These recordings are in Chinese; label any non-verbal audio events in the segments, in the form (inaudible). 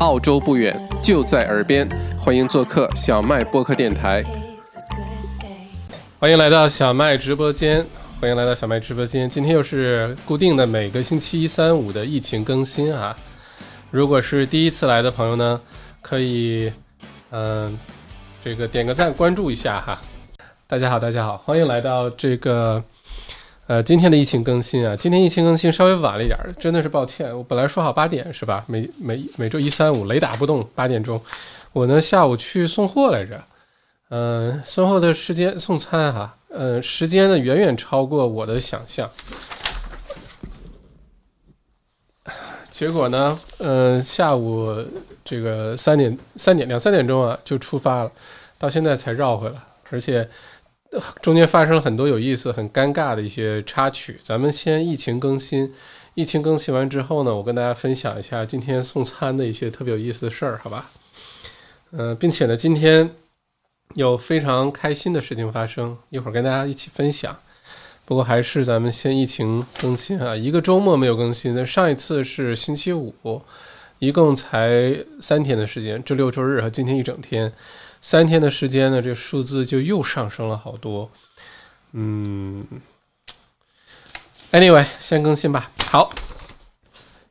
澳洲不远，就在耳边，欢迎做客小麦播客电台。欢迎来到小麦直播间，欢迎来到小麦直播间。今天又是固定的每个星期一、三、五的疫情更新啊。如果是第一次来的朋友呢，可以嗯，这个点个赞，关注一下哈。大家好，大家好，欢迎来到这个。呃，今天的疫情更新啊，今天疫情更新稍微晚了一点儿，真的是抱歉。我本来说好八点是吧？每每每周一三五雷打不动八点钟，我呢下午去送货来着，嗯，送货的时间送餐哈，呃，时间呢远远超过我的想象。结果呢，嗯，下午这个三点三点两三点钟啊就出发了，到现在才绕回来，而且。中间发生了很多有意思、很尴尬的一些插曲。咱们先疫情更新，疫情更新完之后呢，我跟大家分享一下今天送餐的一些特别有意思的事儿，好吧？嗯，并且呢，今天有非常开心的事情发生，一会儿跟大家一起分享。不过还是咱们先疫情更新啊，一个周末没有更新，那上一次是星期五，一共才三天的时间，周六周日和今天一整天。三天的时间呢，这数字就又上升了好多。嗯，Anyway，先更新吧。好，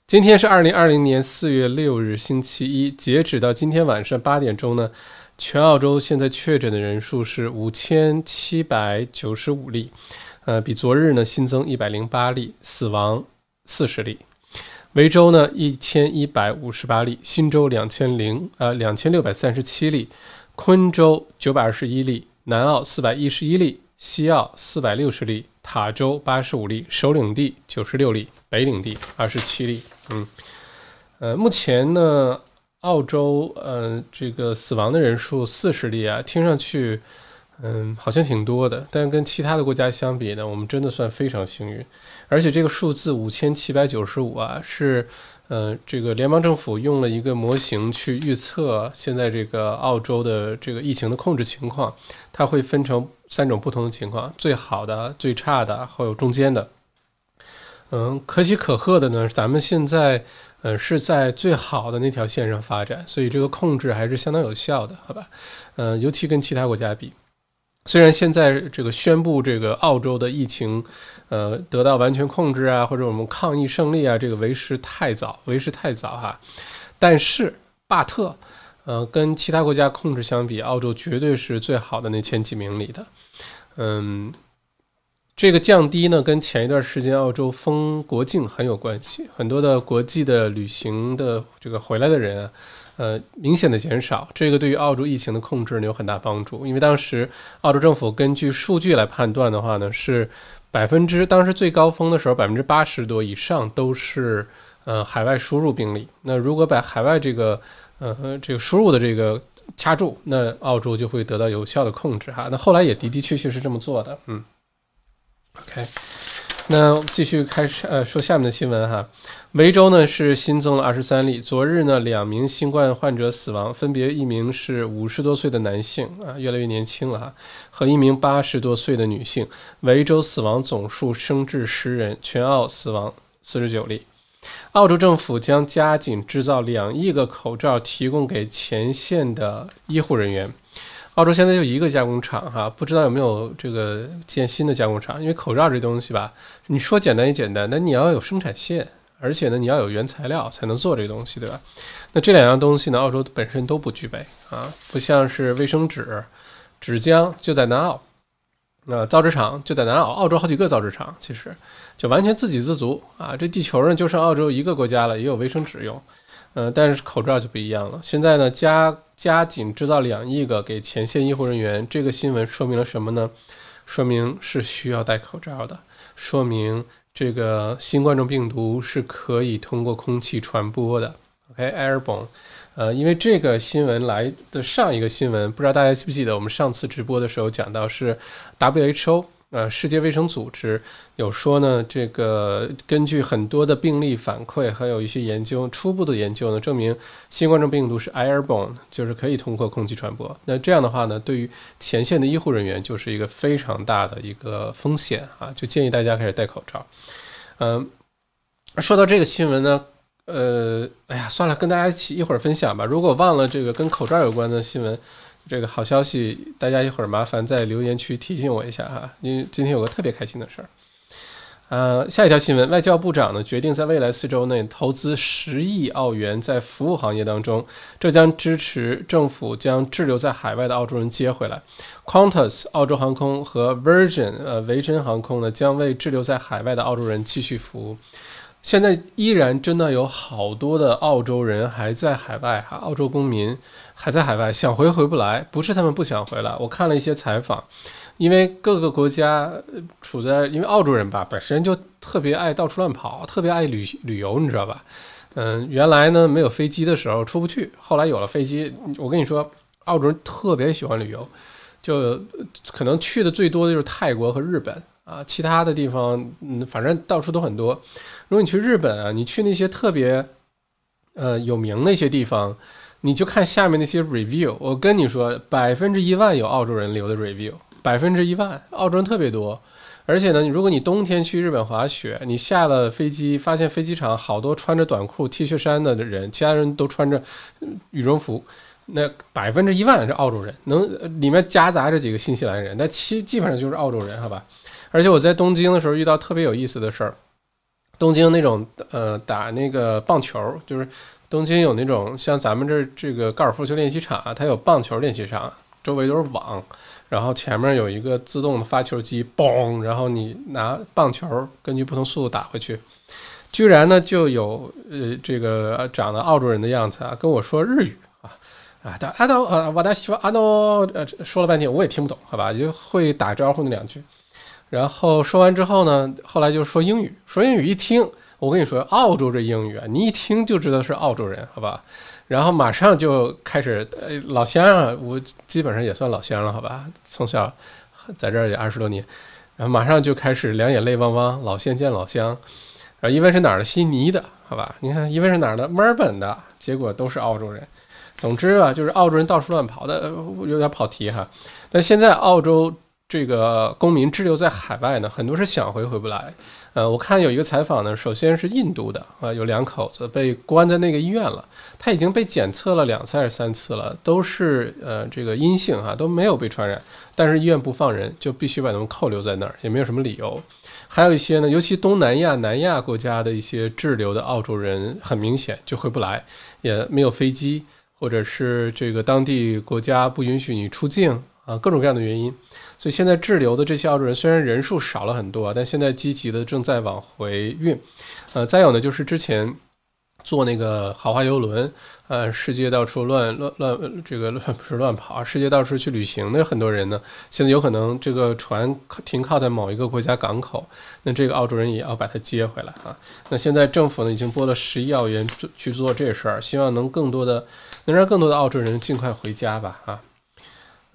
今天是二零二零年四月六日，星期一。截止到今天晚上八点钟呢，全澳洲现在确诊的人数是五千七百九十五例，呃，比昨日呢新增一百零八例，死亡四十例。维州呢一千一百五十八例，新州两千零呃两千六百三十七例。昆州九百二十一例，南澳四百一十一例，西澳四百六十例，塔州八十五例，首领地九十六例，北领地二十七例。嗯，呃，目前呢，澳洲呃这个死亡的人数四十例啊，听上去嗯好像挺多的，但跟其他的国家相比呢，我们真的算非常幸运。而且这个数字五千七百九十五啊是。呃，这个联邦政府用了一个模型去预测现在这个澳洲的这个疫情的控制情况，它会分成三种不同的情况：最好的、最差的，还有中间的。嗯，可喜可贺的呢，咱们现在呃是在最好的那条线上发展，所以这个控制还是相当有效的，好吧？嗯，尤其跟其他国家比。虽然现在这个宣布这个澳洲的疫情，呃，得到完全控制啊，或者我们抗疫胜利啊，这个为时太早，为时太早哈。但是，巴特，呃，跟其他国家控制相比，澳洲绝对是最好的那前几名里的。嗯，这个降低呢，跟前一段时间澳洲封国境很有关系，很多的国际的旅行的这个回来的人啊。呃，明显的减少，这个对于澳洲疫情的控制呢有很大帮助。因为当时澳洲政府根据数据来判断的话呢，是百分之当时最高峰的时候，百分之八十多以上都是呃海外输入病例。那如果把海外这个呃这个输入的这个掐住，那澳洲就会得到有效的控制哈。那后来也的的确确是这么做的，嗯。OK，那继续开始呃说下面的新闻哈。维州呢是新增了二十三例。昨日呢，两名新冠患者死亡，分别一名是五十多岁的男性啊，越来越年轻了哈，和一名八十多岁的女性。维州死亡总数升至十人，全澳死亡四十九例。澳洲政府将加紧制造两亿个口罩，提供给前线的医护人员。澳洲现在就一个加工厂哈，不知道有没有这个建新的加工厂？因为口罩这东西吧，你说简单也简单，但你要有生产线。而且呢，你要有原材料才能做这个东西，对吧？那这两样东西呢，澳洲本身都不具备啊，不像是卫生纸、纸浆就在南澳，那造纸厂就在南澳，澳洲好几个造纸厂，其实就完全自给自足啊。这地球上就剩澳洲一个国家了，也有卫生纸用，嗯，但是口罩就不一样了。现在呢，加加紧制造两亿个给前线医护人员，这个新闻说明了什么呢？说明是需要戴口罩的，说明。这个新冠状病毒是可以通过空气传播的，OK，airborne，呃，因为这个新闻来的上一个新闻，不知道大家记不记得，我们上次直播的时候讲到是 WHO，呃，世界卫生组织有说呢，这个根据很多的病例反馈，还有一些研究，初步的研究呢，证明新冠状病毒是 airborne，就是可以通过空气传播。那这样的话呢，对于前线的医护人员就是一个非常大的一个风险啊，就建议大家开始戴口罩。嗯，说到这个新闻呢，呃，哎呀，算了，跟大家一起一会儿分享吧。如果忘了这个跟口罩有关的新闻，这个好消息，大家一会儿麻烦在留言区提醒我一下哈，因为今天有个特别开心的事儿。呃，下一条新闻，外交部长呢决定在未来四周内投资十亿澳元在服务行业当中，这将支持政府将滞留在海外的澳洲人接回来。Qantas 澳洲航空和 Virgin 呃维珍航空呢将为滞留在海外的澳洲人继续服务。现在依然真的有好多的澳洲人还在海外哈，澳洲公民还在海外，想回回不来，不是他们不想回来。我看了一些采访。因为各个国家处在，因为澳洲人吧本身就特别爱到处乱跑，特别爱旅旅游，你知道吧？嗯，原来呢没有飞机的时候出不去，后来有了飞机，我跟你说，澳洲人特别喜欢旅游，就可能去的最多的就是泰国和日本啊，其他的地方嗯反正到处都很多。如果你去日本啊，你去那些特别呃有名那些地方，你就看下面那些 review，我跟你说，百分之一万有澳洲人留的 review。百分之一万，澳洲人特别多，而且呢，如果你冬天去日本滑雪，你下了飞机，发现飞机场好多穿着短裤、T 恤衫的人，其他人都穿着羽绒服，那百分之一万是澳洲人，能里面夹杂着几个新西兰人，但其基本上就是澳洲人，好吧？而且我在东京的时候遇到特别有意思的事儿，东京那种呃打那个棒球，就是东京有那种像咱们这这个高尔夫球练习场啊，它有棒球练习场，周围都是网。然后前面有一个自动的发球机，嘣，然后你拿棒球根据不同速度打回去，居然呢就有呃这个长得澳洲人的样子啊跟我说日语啊啊，他阿诺呃瓦达西阿诺呃说了半天我也听不懂，好吧，就会打招呼那两句，然后说完之后呢，后来就说英语，说英语一听，我跟你说澳洲这英语啊，你一听就知道是澳洲人，好吧。然后马上就开始，呃，老乡啊，我基本上也算老乡了，好吧？从小在这儿也二十多年，然后马上就开始两眼泪汪汪，老乡见老乡。啊，一问是哪儿的？悉尼的，好吧？你看，一问是哪儿的？墨尔本的，结果都是澳洲人。总之啊，就是澳洲人到处乱跑的，有点跑题哈。但现在澳洲这个公民滞留在海外呢，很多是想回回不来。呃，我看有一个采访呢，首先是印度的啊，有两口子被关在那个医院了，他已经被检测了两次还是三次了，都是呃这个阴性哈，都没有被传染，但是医院不放人，就必须把他们扣留在那儿，也没有什么理由。还有一些呢，尤其东南亚、南亚国家的一些滞留的澳洲人，很明显就回不来，也没有飞机，或者是这个当地国家不允许你出境啊，各种各样的原因。所以现在滞留的这些澳洲人虽然人数少了很多，但现在积极的正在往回运。呃，再有呢，就是之前坐那个豪华游轮，呃，世界到处乱乱乱，这个乱不是乱跑，世界到处去旅行的很多人呢，现在有可能这个船停靠在某一个国家港口，那这个澳洲人也要把他接回来啊。那现在政府呢已经拨了十亿澳元去做这事儿，希望能更多的能让更多的澳洲人尽快回家吧啊。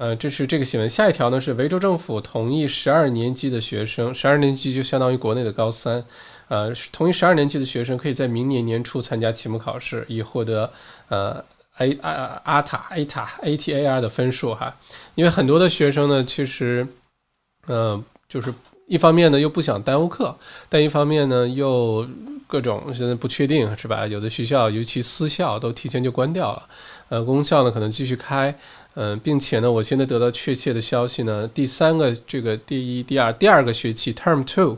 呃，这是这个新闻。下一条呢是维州政府同意十二年级的学生，十二年级就相当于国内的高三，呃，同意十二年级的学生可以在明年年初参加期末考试，以获得呃 A 啊阿塔 A 塔 A T A R 的分数哈。因为很多的学生呢，其实，嗯，就是一方面呢又不想耽误课，但一方面呢又各种现在不确定是吧？有的学校尤其私校都提前就关掉了，呃，公校呢可能继续开。嗯，并且呢，我现在得到确切的消息呢，第三个这个第一、第二、第二个学期 Term Two，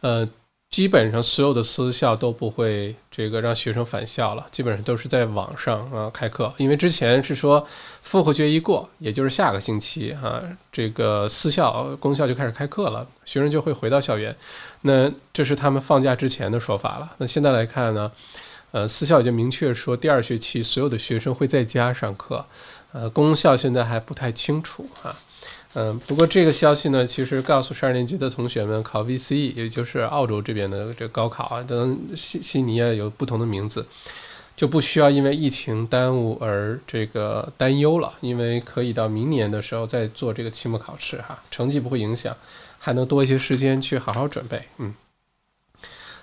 呃，基本上所有的私校都不会这个让学生返校了，基本上都是在网上啊开课，因为之前是说复活节一过，也就是下个星期啊，这个私校、公校就开始开课了，学生就会回到校园，那这是他们放假之前的说法了。那现在来看呢，呃，私校已经明确说第二学期所有的学生会在家上课。呃，功效现在还不太清楚哈，嗯，不过这个消息呢，其实告诉十二年级的同学们，考 VCE，也就是澳洲这边的这高考啊，等悉悉尼啊有不同的名字，就不需要因为疫情耽误而这个担忧了，因为可以到明年的时候再做这个期末考试哈，成绩不会影响，还能多一些时间去好好准备，嗯。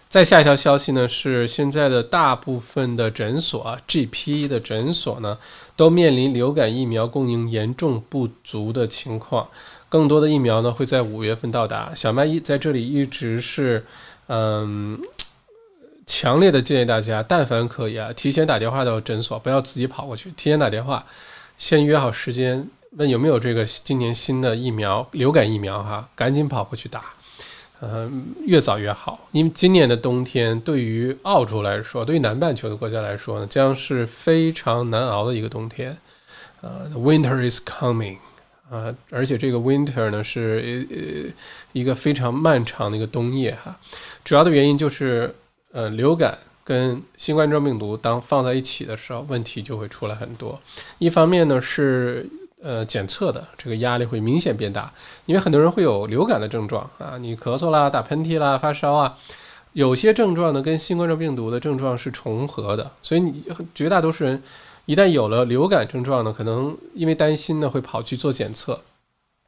再下一条消息呢，是现在的大部分的诊所啊，GP 的诊所呢。都面临流感疫苗供应严重不足的情况，更多的疫苗呢会在五月份到达。小麦一在这里一直是，嗯，强烈的建议大家，但凡可以啊，提前打电话到诊所，不要自己跑过去，提前打电话，先约好时间，问有没有这个今年新的疫苗，流感疫苗哈，赶紧跑过去打，嗯，越早越好，因为今年的冬天对于澳洲来说，对于南半球的国家来说呢，将是非常难熬的一个冬天，呃，Winter is coming。啊，而且这个 winter 呢是呃一个非常漫长的一个冬夜哈，主要的原因就是呃流感跟新冠状病毒当放在一起的时候，问题就会出来很多。一方面呢是呃检测的这个压力会明显变大，因为很多人会有流感的症状啊，你咳嗽啦、打喷嚏啦、发烧啊，有些症状呢跟新冠状病毒的症状是重合的，所以你绝大多数人。一旦有了流感症状呢，可能因为担心呢，会跑去做检测，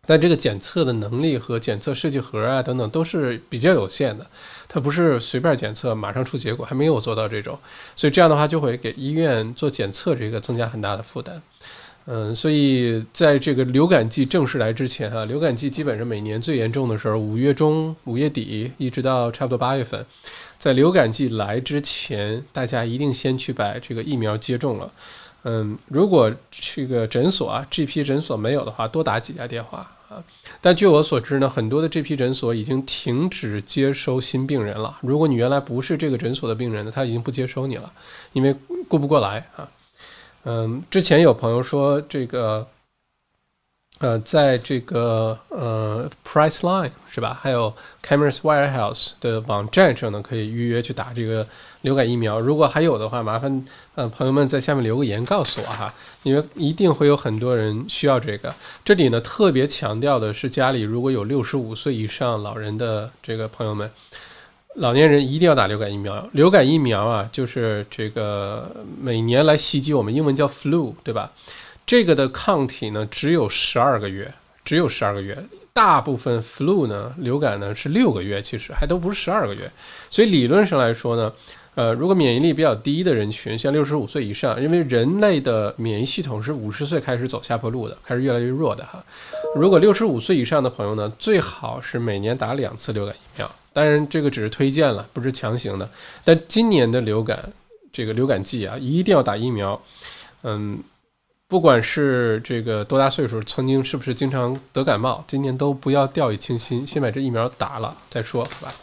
但这个检测的能力和检测试剂盒啊等等都是比较有限的，它不是随便检测马上出结果，还没有做到这种，所以这样的话就会给医院做检测这个增加很大的负担。嗯，所以在这个流感季正式来之前啊，流感季基本上每年最严重的时候，五月中、五月底一直到差不多八月份，在流感季来之前，大家一定先去把这个疫苗接种了。嗯，如果这个诊所啊，GP 诊所没有的话，多打几家电话啊。但据我所知呢，很多的 GP 诊所已经停止接收新病人了。如果你原来不是这个诊所的病人呢，他已经不接收你了，因为顾不过来啊。嗯，之前有朋友说这个。呃，在这个呃，Priceline 是吧？还有 Cameras Warehouse 的网站上呢，可以预约去打这个流感疫苗。如果还有的话，麻烦呃朋友们在下面留个言告诉我哈，因为一定会有很多人需要这个。这里呢，特别强调的是，家里如果有六十五岁以上老人的这个朋友们，老年人一定要打流感疫苗。流感疫苗啊，就是这个每年来袭击我们，英文叫 flu，对吧？这个的抗体呢，只有十二个月，只有十二个月。大部分 flu 呢，流感呢是六个月，其实还都不是十二个月。所以理论上来说呢，呃，如果免疫力比较低的人群，像六十五岁以上，因为人类的免疫系统是五十岁开始走下坡路的，开始越来越弱的哈。如果六十五岁以上的朋友呢，最好是每年打两次流感疫苗。当然，这个只是推荐了，不是强行的。但今年的流感这个流感季啊，一定要打疫苗。嗯。不管是这个多大岁数，曾经是不是经常得感冒，今年都不要掉以轻心，先把这疫苗打了再说，好吧？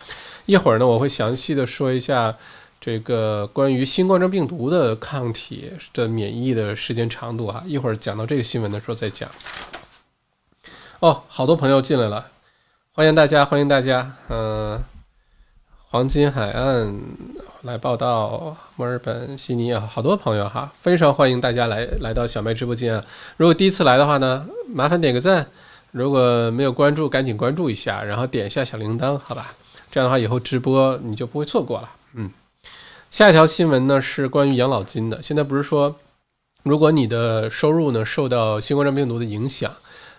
一会儿呢，我会详细的说一下这个关于新冠状病毒的抗体的免疫的时间长度啊。一会儿讲到这个新闻的时候再讲。哦，好多朋友进来了，欢迎大家，欢迎大家，嗯。黄金海岸来报道，墨尔本、悉尼啊，好多朋友哈，非常欢迎大家来来到小麦直播间啊。如果第一次来的话呢，麻烦点个赞；如果没有关注，赶紧关注一下，然后点一下小铃铛，好吧？这样的话以后直播你就不会错过了。嗯，下一条新闻呢是关于养老金的。现在不是说，如果你的收入呢受到新冠状病毒的影响，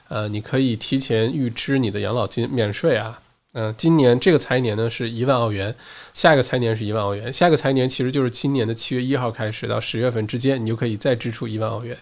呃，你可以提前预支你的养老金免税啊。嗯，今年这个财年呢是一万澳元，下一个财年是一万澳元，下一个财年其实就是今年的七月一号开始到十月份之间，你就可以再支出一万澳元，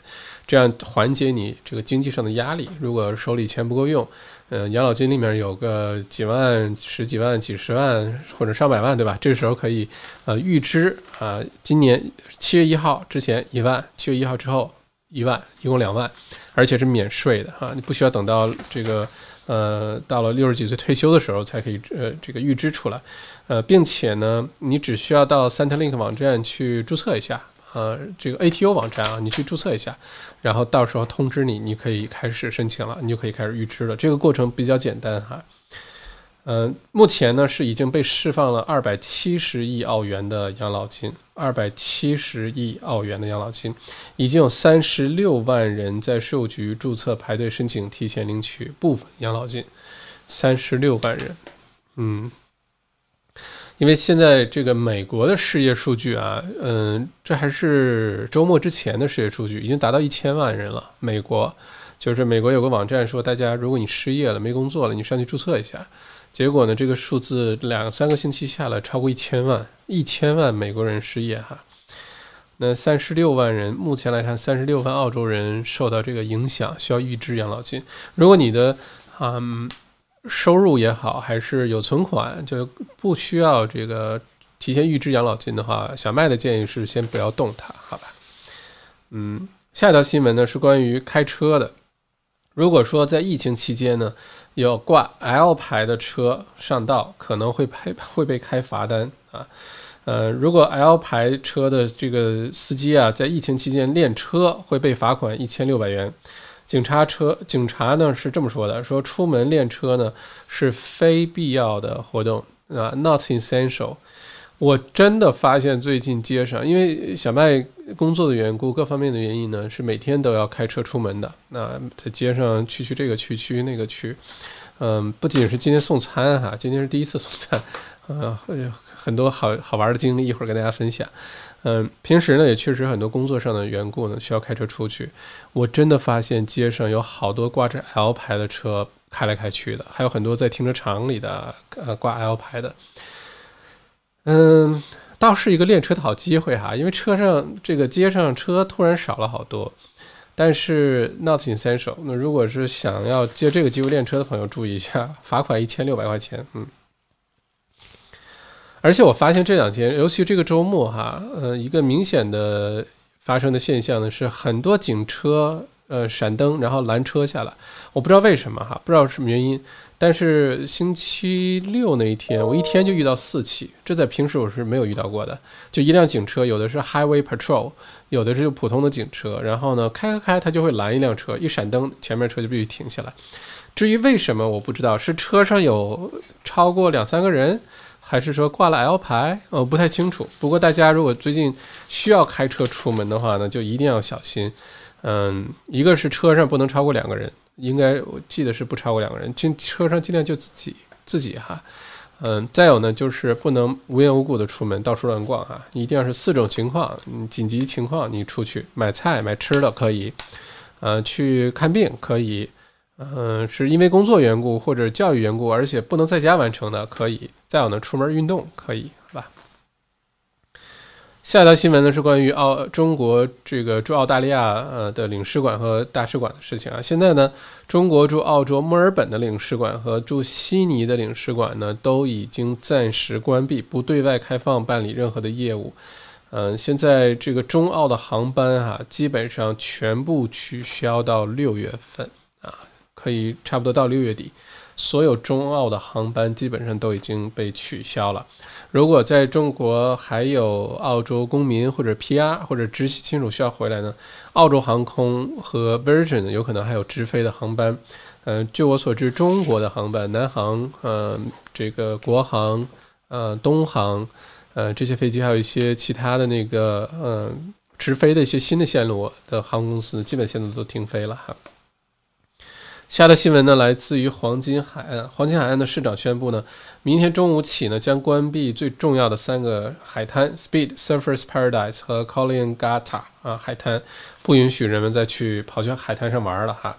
这样缓解你这个经济上的压力。如果手里钱不够用，嗯，养老金里面有个几万、十几万、几十万或者上百万，对吧？这个时候可以呃预支啊，今年七月一号之前一万，七月一号之后一万，一共两万，而且是免税的啊，你不需要等到这个。呃，到了六十几岁退休的时候才可以呃这个预支出来，呃，并且呢，你只需要到 Centrelink 网站去注册一下，呃，这个 ATO 网站啊，你去注册一下，然后到时候通知你，你可以开始申请了，你就可以开始预支了。这个过程比较简单哈。嗯，目前呢是已经被释放了二百七十亿澳元的养老金，二百七十亿澳元的养老金，已经有三十六万人在税务局注册排队申请提前领取部分养老金，三十六万人，嗯，因为现在这个美国的失业数据啊，嗯，这还是周末之前的失业数据，已经达到一千万人了。美国就是美国有个网站说，大家如果你失业了没工作了，你上去注册一下。结果呢？这个数字两三个星期下来，超过一千万，一千万美国人失业哈。那三十六万人，目前来看，三十六万澳洲人受到这个影响，需要预支养老金。如果你的嗯收入也好，还是有存款，就不需要这个提前预支养老金的话，小麦的建议是先不要动它，好吧？嗯，下一条新闻呢是关于开车的。如果说在疫情期间呢，有挂 L 牌的车上道，可能会拍会被开罚单啊。呃，如果 L 牌车的这个司机啊，在疫情期间练车，会被罚款一千六百元。警察车警察呢是这么说的：说出门练车呢是非必要的活动啊，not essential。我真的发现最近街上，因为小麦工作的缘故，各方面的原因呢，是每天都要开车出门的。那在街上去去这个区去那个区，嗯，不仅是今天送餐哈，今天是第一次送餐，呃，很多好好玩的经历，一会儿跟大家分享。嗯，平时呢也确实很多工作上的缘故呢，需要开车出去。我真的发现街上有好多挂着 L 牌的车开来开去的，还有很多在停车场里的呃挂 L 牌的。嗯，倒是一个练车的好机会哈，因为车上这个街上车突然少了好多，但是 not essential。那如果是想要借这个机会练车的朋友，注意一下，罚款一千六百块钱。嗯，而且我发现这两天，尤其这个周末哈，呃，一个明显的发生的现象呢，是很多警车呃闪灯，然后拦车下来，我不知道为什么哈，不知道什么原因。但是星期六那一天，我一天就遇到四起，这在平时我是没有遇到过的。就一辆警车，有的是 Highway Patrol，有的是普通的警车，然后呢开开开，它就会拦一辆车，一闪灯，前面车就必须停下来。至于为什么，我不知道，是车上有超过两三个人，还是说挂了 L 牌，我不太清楚。不过大家如果最近需要开车出门的话呢，就一定要小心。嗯，一个是车上不能超过两个人。应该我记得是不超过两个人，进车上尽量就自己自己哈，嗯，再有呢就是不能无缘无故的出门到处乱逛啊，一定要是四种情况，紧急情况你出去买菜买吃的可以，呃，去看病可以，嗯，是因为工作缘故或者教育缘故，而且不能在家完成的可以，再有呢出门运动可以。下一条新闻呢是关于澳中国这个驻澳大利亚呃的领事馆和大使馆的事情啊。现在呢，中国驻澳洲墨尔本的领事馆和驻悉尼的领事馆呢都已经暂时关闭，不对外开放办理任何的业务。嗯，现在这个中澳的航班哈，基本上全部取消到六月份啊，可以差不多到六月底，所有中澳的航班基本上都已经被取消了。如果在中国还有澳洲公民或者 PR 或者直系亲属需要回来呢？澳洲航空和 Virgin 有可能还有直飞的航班。嗯，据我所知，中国的航班，南航、呃，这个国航、呃，东航，呃，这些飞机还有一些其他的那个，嗯，直飞的一些新的线路的航空公司，基本现在都停飞了哈。下的新闻呢，来自于黄金海岸。黄金海岸的市长宣布呢，明天中午起呢，将关闭最重要的三个海滩：Speed、Surfers Paradise 和 Coolangatta 啊，海滩不允许人们再去跑去海滩上玩了哈。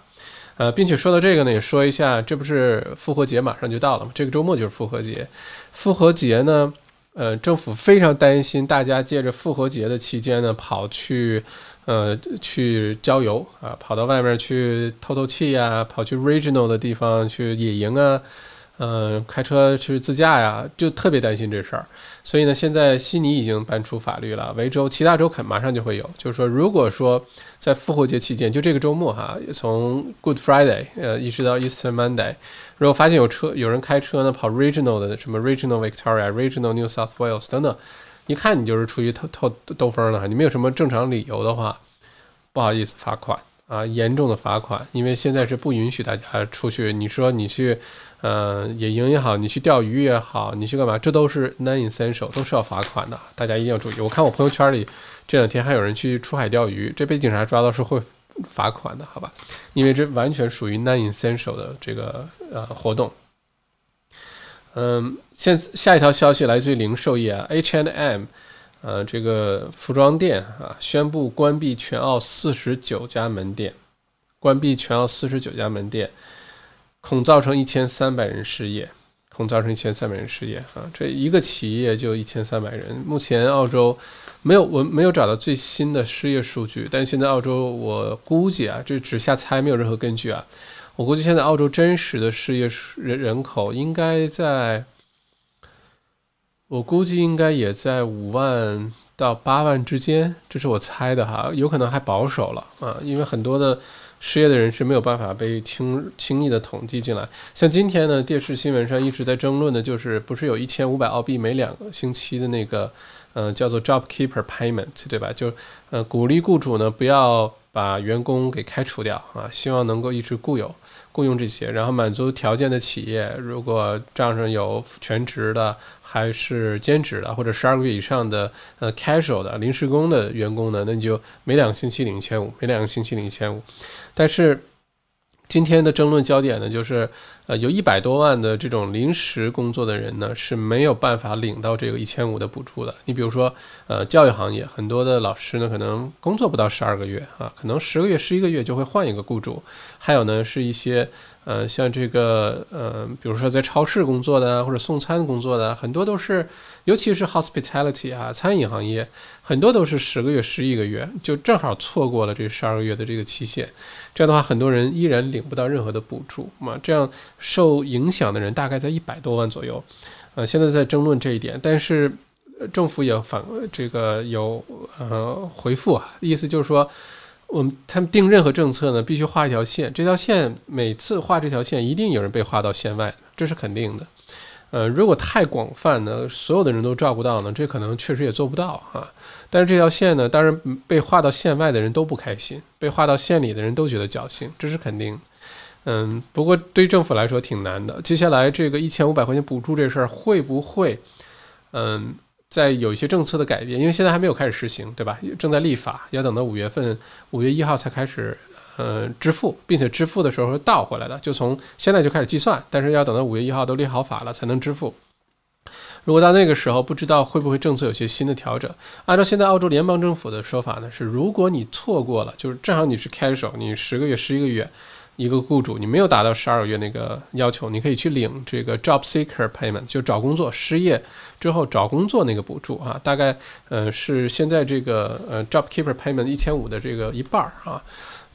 呃，并且说到这个呢，也说一下，这不是复活节马上就到了吗？这个周末就是复活节。复活节呢，呃，政府非常担心大家借着复活节的期间呢，跑去。呃，去郊游啊，跑到外面去透透气呀，跑去 regional 的地方去野营啊，嗯，开车去自驾呀，就特别担心这事儿。所以呢，现在悉尼已经颁出法律了，维州、其他州肯马上就会有，就是说，如果说在复活节期间，就这个周末哈，从 Good Friday 呃一直到 Easter Monday，如果发现有车有人开车呢跑 regional 的什么 regional Victoria、regional New South Wales 等等。一看你就是出于偷偷兜风的，你没有什么正常理由的话，不好意思罚款啊，严重的罚款，因为现在是不允许大家出去。你说你去，呃，野营也好，你去钓鱼也好，你去干嘛，这都是 non-essential，都是要罚款的，大家一定要注意。我看我朋友圈里这两天还有人去出海钓鱼，这被警察抓到是会罚款的，好吧？因为这完全属于 non-essential 的这个呃活动。嗯，现下一条消息来自于零售业啊，H and M，呃，这个服装店啊，宣布关闭全澳四十九家门店，关闭全澳四十九家门店，恐造成一千三百人失业，恐造成一千三百人失业啊，这一个企业就一千三百人。目前澳洲没有我没有找到最新的失业数据，但现在澳洲我估计啊，这只瞎猜，没有任何根据啊。我估计现在澳洲真实的失业人人口应该在我估计应该也在五万到八万之间，这是我猜的哈，有可能还保守了啊，因为很多的失业的人是没有办法被轻轻易的统计进来。像今天呢，电视新闻上一直在争论的就是，不是有一千五百澳币每两个星期的那个，呃，叫做 Job Keeper Payment，对吧？就呃鼓励雇主呢不要把员工给开除掉啊，希望能够一直雇有。雇佣这些，然后满足条件的企业，如果账上有全职的，还是兼职的，或者十二个月以上的，呃，casual 的临时工的员工呢，那你就每两个星期领一千五，每两个星期领一千五，但是。今天的争论焦点呢，就是，呃，有一百多万的这种临时工作的人呢，是没有办法领到这个一千五的补助的。你比如说，呃，教育行业很多的老师呢，可能工作不到十二个月啊，可能十个月、十一个月就会换一个雇主。还有呢，是一些。呃，像这个，呃，比如说在超市工作的或者送餐工作的，很多都是，尤其是 hospitality 啊，餐饮行业，很多都是十个月、十一个月，就正好错过了这十二个月的这个期限。这样的话，很多人依然领不到任何的补助嘛。这样受影响的人大概在一百多万左右。呃，现在在争论这一点，但是政府也反这个有呃回复啊，意思就是说。我们他们定任何政策呢，必须画一条线。这条线每次画这条线，一定有人被划到线外，这是肯定的。呃，如果太广泛呢，所有的人都照顾到呢，这可能确实也做不到啊。但是这条线呢，当然被划到线外的人都不开心，被划到线里的人都觉得侥幸，这是肯定。嗯，不过对政府来说挺难的。接下来这个一千五百块钱补助这事儿会不会，嗯？在有一些政策的改变，因为现在还没有开始实行，对吧？正在立法，要等到五月份，五月一号才开始，呃，支付，并且支付的时候是倒回来的，就从现在就开始计算，但是要等到五月一号都立好法了才能支付。如果到那个时候，不知道会不会政策有些新的调整。按照现在澳洲联邦政府的说法呢，是如果你错过了，就是正好你是 casual，你十个月、十一个月。一个雇主，你没有达到十二个月那个要求，你可以去领这个 job seeker payment，就找工作失业之后找工作那个补助啊，大概呃是现在这个呃 job keeper payment 一千五的这个一半儿啊，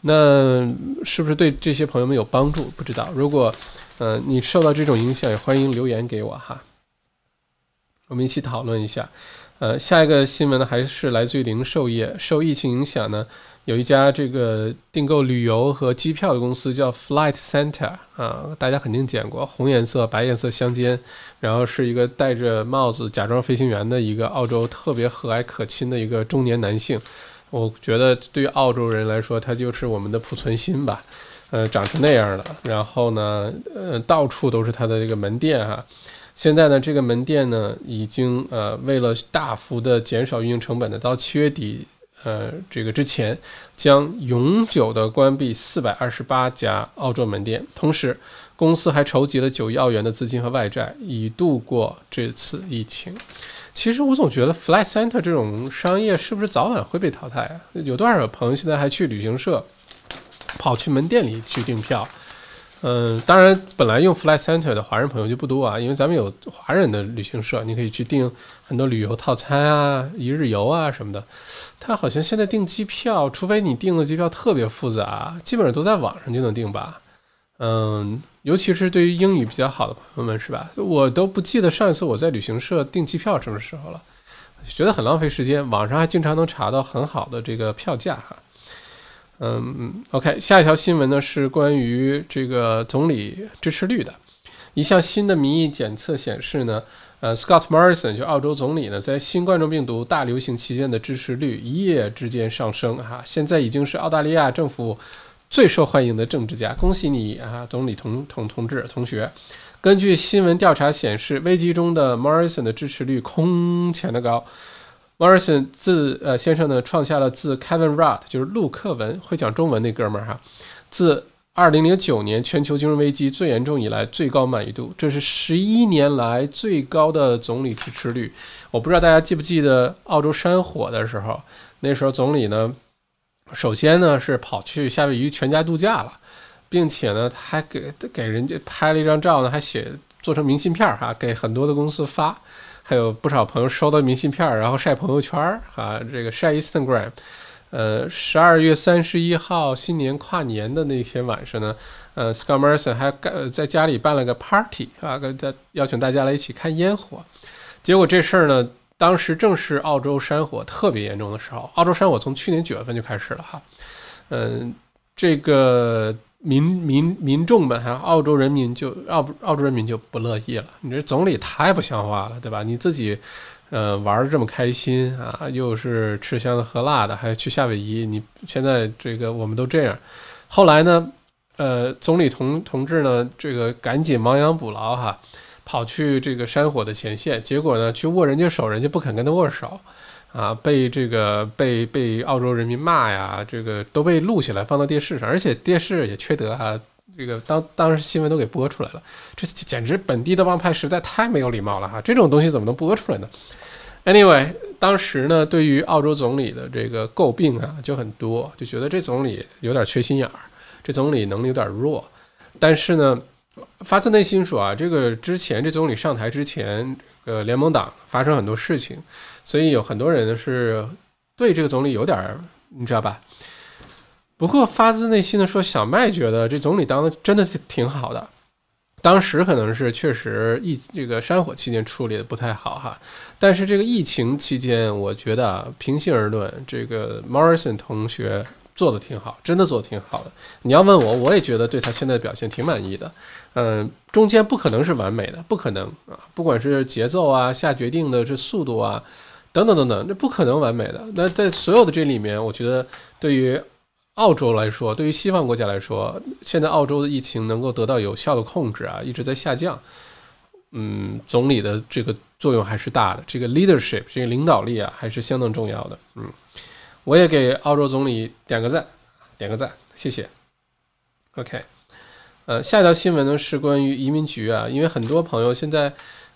那是不是对这些朋友们有帮助？不知道。如果呃你受到这种影响，也欢迎留言给我哈，我们一起讨论一下。呃，下一个新闻呢，还是来自于零售业，受疫情影响呢。有一家这个订购旅游和机票的公司叫 Flight Center 啊，大家肯定见过，红颜色、白颜色相间，然后是一个戴着帽子假装飞行员的一个澳洲特别和蔼可亲的一个中年男性。我觉得对于澳洲人来说，他就是我们的濮存昕吧，呃，长成那样的。然后呢，呃，到处都是他的这个门店哈。现在呢，这个门店呢，已经呃，为了大幅的减少运营成本呢，到七月底。呃，这个之前将永久的关闭四百二十八家澳洲门店，同时公司还筹集了九亿澳元的资金和外债，以度过这次疫情。其实我总觉得 Fly Center 这种商业是不是早晚会被淘汰啊？有多少朋友现在还去旅行社跑去门店里去订票？嗯，当然，本来用 Fly Center 的华人朋友就不多啊，因为咱们有华人的旅行社，你可以去订很多旅游套餐啊、一日游啊什么的。他好像现在订机票，除非你订的机票特别复杂，基本上都在网上就能订吧。嗯，尤其是对于英语比较好的朋友们，是吧？我都不记得上一次我在旅行社订机票什么时候了，觉得很浪费时间。网上还经常能查到很好的这个票价哈。嗯，OK，下一条新闻呢是关于这个总理支持率的。一项新的民意检测显示呢，呃，Scott Morrison 就澳洲总理呢，在新冠状病毒大流行期间的支持率一夜之间上升，哈，现在已经是澳大利亚政府最受欢迎的政治家。恭喜你啊，总理同同同志同学。根据新闻调查显示，危机中的 Morrison 的支持率空前的高。Morrison 自呃先生呢创下了自 Kevin Rudd 就是陆克文会讲中文那哥们儿哈，自2009年全球金融危机最严重以来最高满意度，这是十一年来最高的总理支持率。我不知道大家记不记得澳洲山火的时候，那时候总理呢，首先呢是跑去夏威夷全家度假了，并且呢他还给给人家拍了一张照呢，还写做成明信片哈，给很多的公司发。还有不少朋友收到明信片，然后晒朋友圈儿啊，这个晒 Instagram。呃，十二月三十一号新年跨年的那天晚上呢，呃，Scott Morrison 还干在家里办了个 party 啊，跟在邀请大家来一起看烟火。结果这事儿呢，当时正是澳洲山火特别严重的时候。澳洲山火从去年九月份就开始了哈，嗯，这个民民民众们还有澳洲人民就澳澳洲人民就不乐意了。你这总理太不像话了，对吧？你自己呃玩儿这么开心啊，又是吃香的喝辣的，还去夏威夷，你现在这个我们都这样。后来呢，呃，总理同同志呢，这个赶紧亡羊补牢哈。跑去这个山火的前线，结果呢，去握人家手，人家不肯跟他握手，啊，被这个被被澳洲人民骂呀，这个都被录下来放到电视上，而且电视也缺德哈，这个当当时新闻都给播出来了，这简直本地的帮派实在太没有礼貌了哈，这种东西怎么能播出来呢？Anyway，当时呢，对于澳洲总理的这个诟病啊就很多，就觉得这总理有点缺心眼儿，这总理能力有点弱，但是呢。发自内心说啊，这个之前这总理上台之前，呃，联盟党发生很多事情，所以有很多人是对这个总理有点，你知道吧？不过发自内心的说，小麦觉得这总理当的真的是挺好的。当时可能是确实疫这个山火期间处理的不太好哈，但是这个疫情期间，我觉得啊平心而论，这个 Morrison 同学。做的挺好，真的做的挺好的。你要问我，我也觉得对他现在的表现挺满意的。嗯，中间不可能是完美的，不可能啊。不管是节奏啊、下决定的这速度啊，等等等等，这不可能完美的。那在所有的这里面，我觉得对于澳洲来说，对于西方国家来说，现在澳洲的疫情能够得到有效的控制啊，一直在下降。嗯，总理的这个作用还是大的，这个 leadership 这个领导力啊，还是相当重要的。嗯。我也给澳洲总理点个赞，点个赞，谢谢。OK，呃，下一条新闻呢是关于移民局啊，因为很多朋友现在，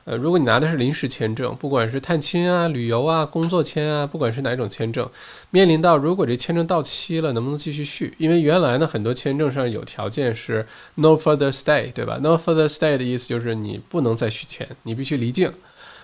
呃，如果你拿的是临时签证，不管是探亲啊、旅游啊、工作签啊，不管是哪种签证，面临到如果这签证到期了，能不能继续续？因为原来呢，很多签证上有条件是 no further stay，对吧？no further stay 的意思就是你不能再续签，你必须离境。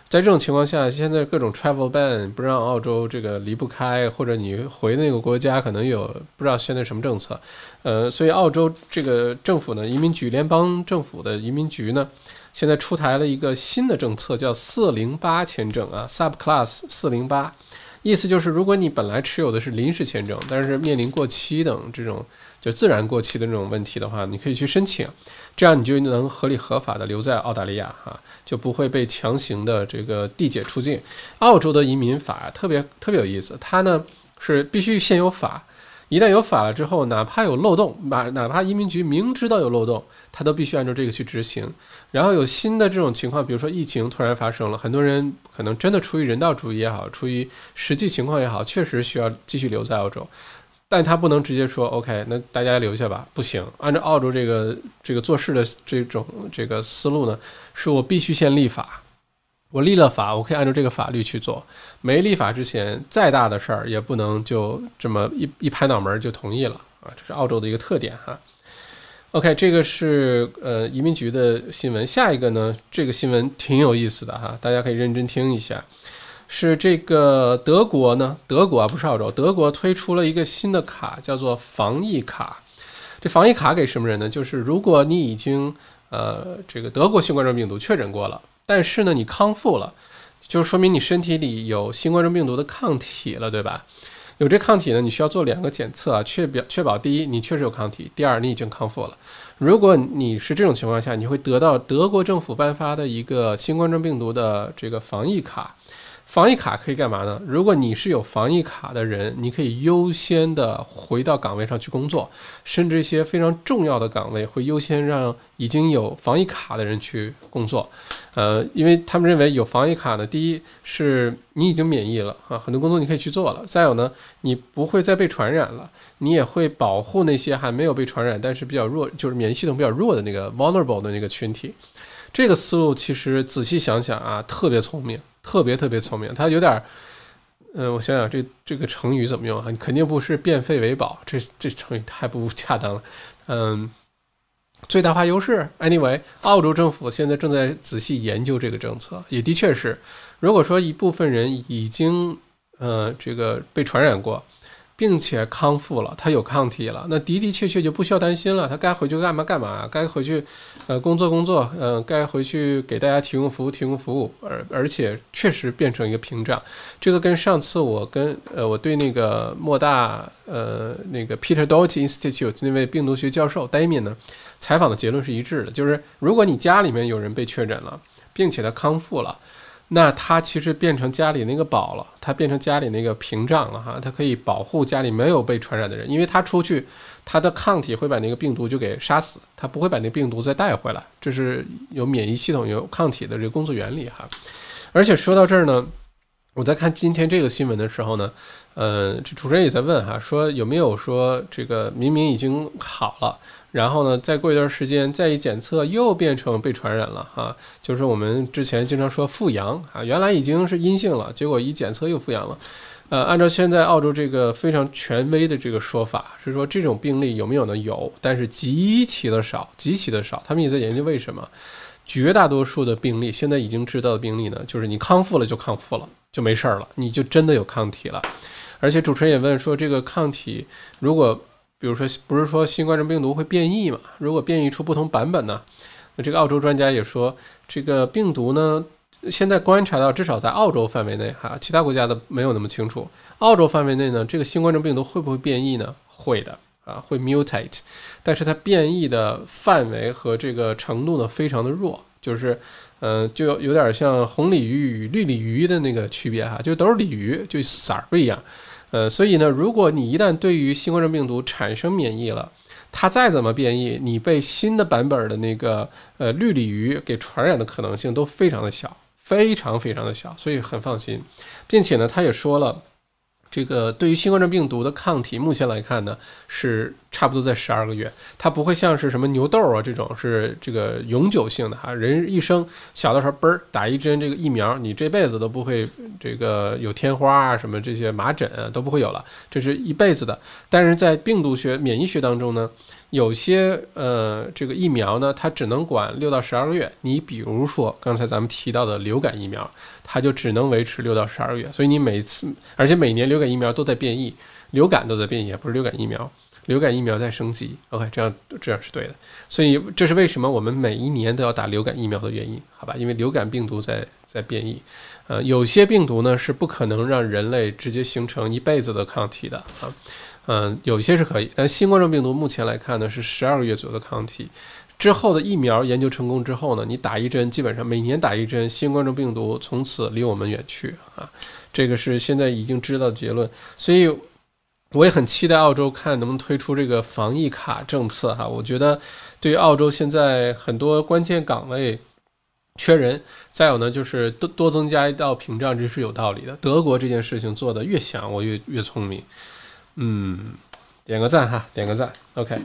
在这种情况下，现在各种 travel ban 不让澳洲这个离不开，或者你回那个国家可能有不知道现在什么政策，呃，所以澳洲这个政府呢，移民局联邦政府的移民局呢，现在出台了一个新的政策，叫四零八签证啊，subclass 四零八，意思就是如果你本来持有的是临时签证，但是面临过期等这种就自然过期的这种问题的话，你可以去申请。这样你就能合理合法的留在澳大利亚哈，就不会被强行的这个递解出境。澳洲的移民法特别特别有意思，它呢是必须先有法，一旦有法了之后，哪怕有漏洞，哪哪怕移民局明知道有漏洞，它都必须按照这个去执行。然后有新的这种情况，比如说疫情突然发生了，很多人可能真的出于人道主义也好，出于实际情况也好，确实需要继续留在澳洲。但他不能直接说 OK，那大家留下吧，不行。按照澳洲这个这个做事的这种这个思路呢，是我必须先立法，我立了法，我可以按照这个法律去做。没立法之前，再大的事儿也不能就这么一一拍脑门就同意了啊，这是澳洲的一个特点哈。OK，这个是呃移民局的新闻。下一个呢，这个新闻挺有意思的哈，大家可以认真听一下。是这个德国呢？德国啊，不是澳洲。德国推出了一个新的卡，叫做防疫卡。这防疫卡给什么人呢？就是如果你已经呃这个德国新冠状病毒确诊过了，但是呢你康复了，就说明你身体里有新冠状病毒的抗体了，对吧？有这抗体呢，你需要做两个检测啊，确保确保第一你确实有抗体，第二你已经康复了。如果你是这种情况下，你会得到德国政府颁发的一个新冠状病毒的这个防疫卡。防疫卡可以干嘛呢？如果你是有防疫卡的人，你可以优先的回到岗位上去工作，甚至一些非常重要的岗位会优先让已经有防疫卡的人去工作。呃，因为他们认为有防疫卡呢，第一是你已经免疫了啊，很多工作你可以去做了；再有呢，你不会再被传染了，你也会保护那些还没有被传染但是比较弱，就是免疫系统比较弱的那个 vulnerable 的那个群体。这个思路其实仔细想想啊，特别聪明。特别特别聪明，他有点儿，嗯，我想想这这个成语怎么用啊？你肯定不是变废为宝，这这成语太不恰当了。嗯，最大化优势。Anyway，澳洲政府现在正在仔细研究这个政策，也的确是，如果说一部分人已经呃这个被传染过。并且康复了，他有抗体了，那的的确确就不需要担心了，他该回去干嘛干嘛，该回去，呃，工作工作，呃，该回去给大家提供服务提供服务，而而且确实变成一个屏障，这个跟上次我跟呃我对那个莫大呃那个 Peter Doherty Institute 那位病毒学教授 Damien 呢采访的结论是一致的，就是如果你家里面有人被确诊了，并且他康复了。那它其实变成家里那个宝了，它变成家里那个屏障了哈，它可以保护家里没有被传染的人，因为它出去，它的抗体会把那个病毒就给杀死，它不会把那病毒再带回来，这是有免疫系统有抗体的这个工作原理哈。而且说到这儿呢，我在看今天这个新闻的时候呢，呃，这主持人也在问哈，说有没有说这个明明已经好了。然后呢，再过一段时间再一检测，又变成被传染了哈，就是我们之前经常说复阳啊，原来已经是阴性了，结果一检测又复阳了。呃，按照现在澳洲这个非常权威的这个说法，是说这种病例有没有呢？有，但是极其的少，极其的少。他们也在研究为什么，绝大多数的病例现在已经知道的病例呢，就是你康复了就康复了，就没事儿了，你就真的有抗体了。而且主持人也问说，这个抗体如果。比如说，不是说新冠状病毒会变异嘛？如果变异出不同版本呢？那这个澳洲专家也说，这个病毒呢，现在观察到，至少在澳洲范围内哈，其他国家的没有那么清楚。澳洲范围内呢，这个新冠状病毒会不会变异呢？会的啊，会 mutate，但是它变异的范围和这个程度呢，非常的弱，就是，嗯，就有点像红鲤鱼与绿鲤鱼的那个区别哈，就都是鲤鱼，就色儿不一样。呃，所以呢，如果你一旦对于新冠状病毒产生免疫了，它再怎么变异，你被新的版本的那个呃绿鲤鱼给传染的可能性都非常的小，非常非常的小，所以很放心，并且呢，他也说了。这个对于新冠状病毒的抗体，目前来看呢，是差不多在十二个月，它不会像是什么牛痘啊这种是这个永久性的哈，人一生小的时候嘣儿打一针这个疫苗，你这辈子都不会这个有天花啊什么这些麻疹都不会有了，这是一辈子的。但是在病毒学、免疫学当中呢。有些呃，这个疫苗呢，它只能管六到十二个月。你比如说刚才咱们提到的流感疫苗，它就只能维持六到十二个月。所以你每次，而且每年流感疫苗都在变异，流感都在变异，不是流感疫苗，流感疫苗在升级。OK，这样这样是对的。所以这是为什么我们每一年都要打流感疫苗的原因，好吧？因为流感病毒在在变异。呃，有些病毒呢是不可能让人类直接形成一辈子的抗体的啊。嗯，有一些是可以，但新冠状病毒目前来看呢，是十二个月左右的抗体。之后的疫苗研究成功之后呢，你打一针，基本上每年打一针，新冠状病毒从此离我们远去啊。这个是现在已经知道的结论。所以我也很期待澳洲看能不能推出这个防疫卡政策哈。我觉得对于澳洲现在很多关键岗位缺人，再有呢就是多多增加一道屏障，这是有道理的。德国这件事情做的越响，我越越聪明。嗯，点个赞哈，点个赞。OK，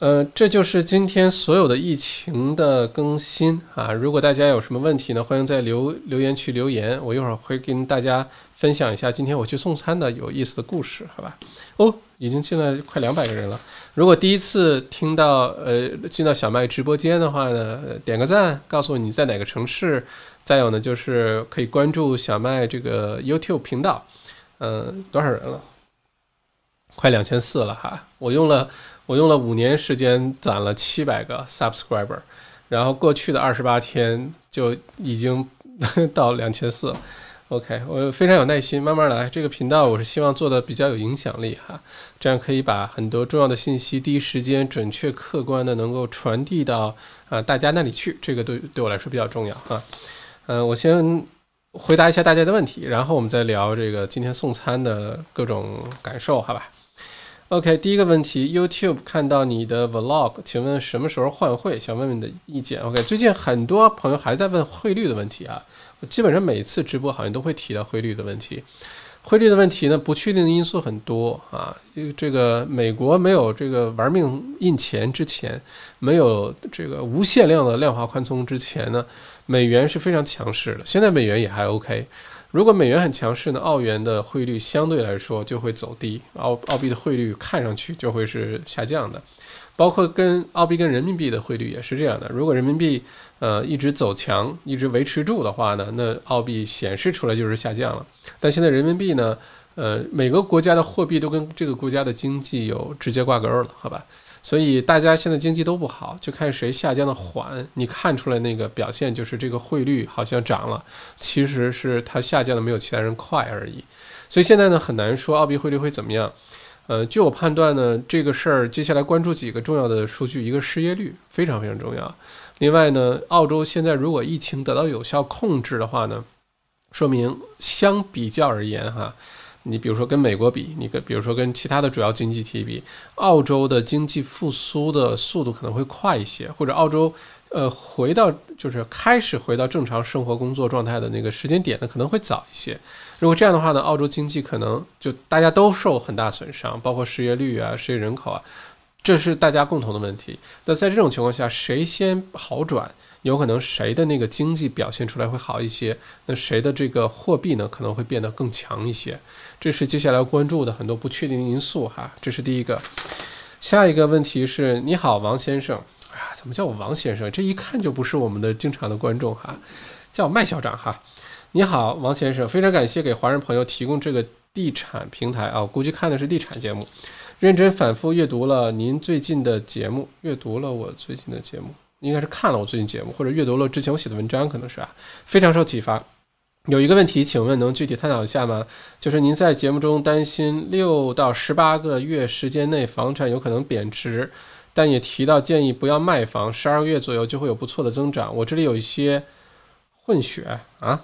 呃，这就是今天所有的疫情的更新啊。如果大家有什么问题呢，欢迎在留留言区留言，我一会儿会跟大家分享一下今天我去送餐的有意思的故事，好吧？哦，已经进来快两百个人了。如果第一次听到呃进到小麦直播间的话呢，点个赞，告诉我你在哪个城市。再有呢，就是可以关注小麦这个 YouTube 频道。嗯，多少人了？快两千四了哈！我用了我用了五年时间攒了七百个 subscriber，然后过去的二十八天就已经 (laughs) 到两千四。OK，我非常有耐心，慢慢来。这个频道我是希望做的比较有影响力哈，这样可以把很多重要的信息第一时间、准确、客观的能够传递到啊大家那里去。这个对对我来说比较重要哈。嗯，我先。回答一下大家的问题，然后我们再聊这个今天送餐的各种感受，好吧？OK，第一个问题，YouTube 看到你的 Vlog，请问什么时候换汇？想问问你的意见。OK，最近很多朋友还在问汇率的问题啊，我基本上每次直播好像都会提到汇率的问题。汇率的问题呢，不确定的因素很多啊，这个美国没有这个玩命印钱之前，没有这个无限量的量化宽松之前呢。美元是非常强势的，现在美元也还 OK。如果美元很强势呢，澳元的汇率相对来说就会走低，澳澳币的汇率看上去就会是下降的。包括跟澳币跟人民币的汇率也是这样的。如果人民币呃一直走强，一直维持住的话呢，那澳币显示出来就是下降了。但现在人民币呢，呃，每个国家的货币都跟这个国家的经济有直接挂钩了，好吧？所以大家现在经济都不好，就看谁下降的缓。你看出来那个表现，就是这个汇率好像涨了，其实是它下降的没有其他人快而已。所以现在呢，很难说澳币汇率会怎么样。呃，据我判断呢，这个事儿接下来关注几个重要的数据，一个失业率非常非常重要。另外呢，澳洲现在如果疫情得到有效控制的话呢，说明相比较而言哈。你比如说跟美国比，你跟比如说跟其他的主要经济体比，澳洲的经济复苏的速度可能会快一些，或者澳洲呃回到就是开始回到正常生活工作状态的那个时间点呢可能会早一些。如果这样的话呢，澳洲经济可能就大家都受很大损伤，包括失业率啊、失业人口啊，这是大家共同的问题。那在这种情况下，谁先好转？有可能谁的那个经济表现出来会好一些，那谁的这个货币呢可能会变得更强一些，这是接下来关注的很多不确定因素哈。这是第一个。下一个问题是，你好，王先生。啊，怎么叫我王先生？这一看就不是我们的经常的观众哈，叫麦校长哈。你好，王先生，非常感谢给华人朋友提供这个地产平台啊，估计看的是地产节目，认真反复阅读了您最近的节目，阅读了我最近的节目。应该是看了我最近节目，或者阅读了之前我写的文章，可能是啊，非常受启发。有一个问题，请问能具体探讨一下吗？就是您在节目中担心六到十八个月时间内房产有可能贬值，但也提到建议不要卖房，十二个月左右就会有不错的增长。我这里有一些混血啊，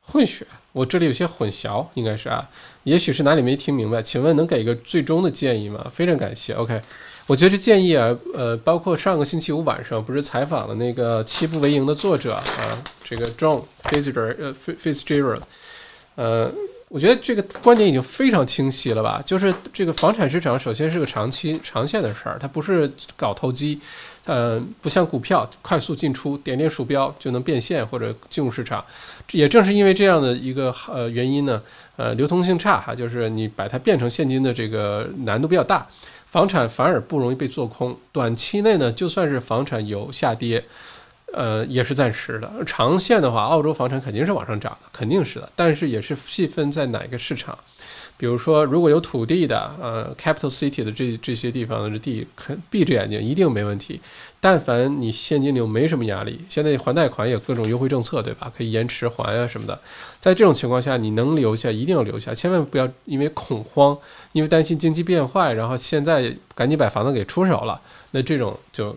混血，我这里有些混淆，应该是啊，也许是哪里没听明白，请问能给一个最终的建议吗？非常感谢，OK。我觉得这建议啊，呃，包括上个星期五晚上不是采访了那个《七步为营》的作者啊，这个 John Fitzgerald，呃，Fitzgerald，呃，我觉得这个观点已经非常清晰了吧？就是这个房产市场首先是个长期、长线的事儿，它不是搞投机，呃，不像股票快速进出，点点鼠标就能变现或者进入市场。也正是因为这样的一个呃原因呢，呃，流通性差哈，就是你把它变成现金的这个难度比较大。房产反而不容易被做空，短期内呢，就算是房产有下跌，呃，也是暂时的。长线的话，澳洲房产肯定是往上涨的，肯定是的。但是也是细分在哪个市场。比如说，如果有土地的，呃，capital city 的这这些地方的地，肯闭着眼睛一定没问题。但凡你现金流没什么压力，现在还贷款有各种优惠政策，对吧？可以延迟还啊什么的。在这种情况下，你能留下一定要留下，千万不要因为恐慌，因为担心经济变坏，然后现在赶紧把房子给出手了。那这种就，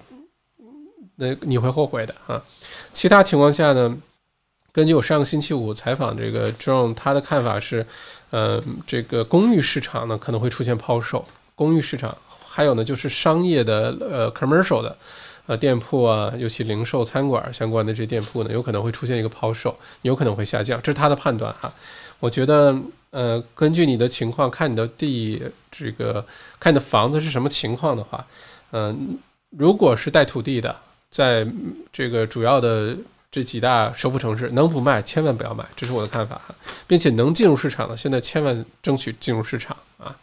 那你会后悔的啊。其他情况下呢？根据我上个星期五采访这个 John，他的看法是。呃，这个公寓市场呢可能会出现抛售，公寓市场还有呢就是商业的呃 commercial 的呃店铺啊，尤其零售餐馆相关的这些店铺呢，有可能会出现一个抛售，有可能会下降，这是他的判断哈。我觉得呃，根据你的情况，看你的地这个看你的房子是什么情况的话，嗯，如果是带土地的，在这个主要的。这几大首府城市能不卖千万不要卖，这是我的看法，并且能进入市场的现在千万争取进入市场啊。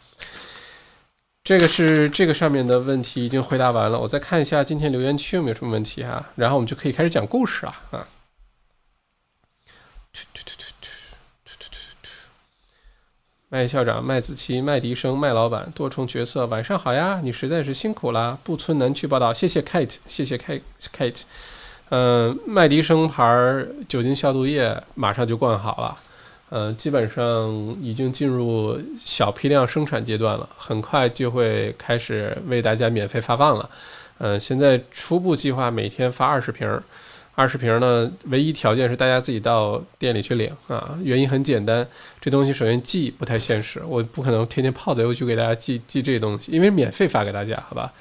这个是这个上面的问题已经回答完了，我再看一下今天留言区有没有什么问题哈，然后我们就可以开始讲故事了啊。麦校长、麦子琪、麦迪生、麦老板，多重角色，晚上好呀，你实在是辛苦啦。布村南区报道，谢谢 Kate，谢谢 Kate，Kate。嗯，麦迪生牌酒精消毒液马上就灌好了，嗯，基本上已经进入小批量生产阶段了，很快就会开始为大家免费发放了。嗯，现在初步计划每天发二十瓶，二十瓶呢，唯一条件是大家自己到店里去领啊。原因很简单，这东西首先寄不太现实，我不可能天天泡在邮局给大家寄寄这东西，因为免费发给大家，好吧？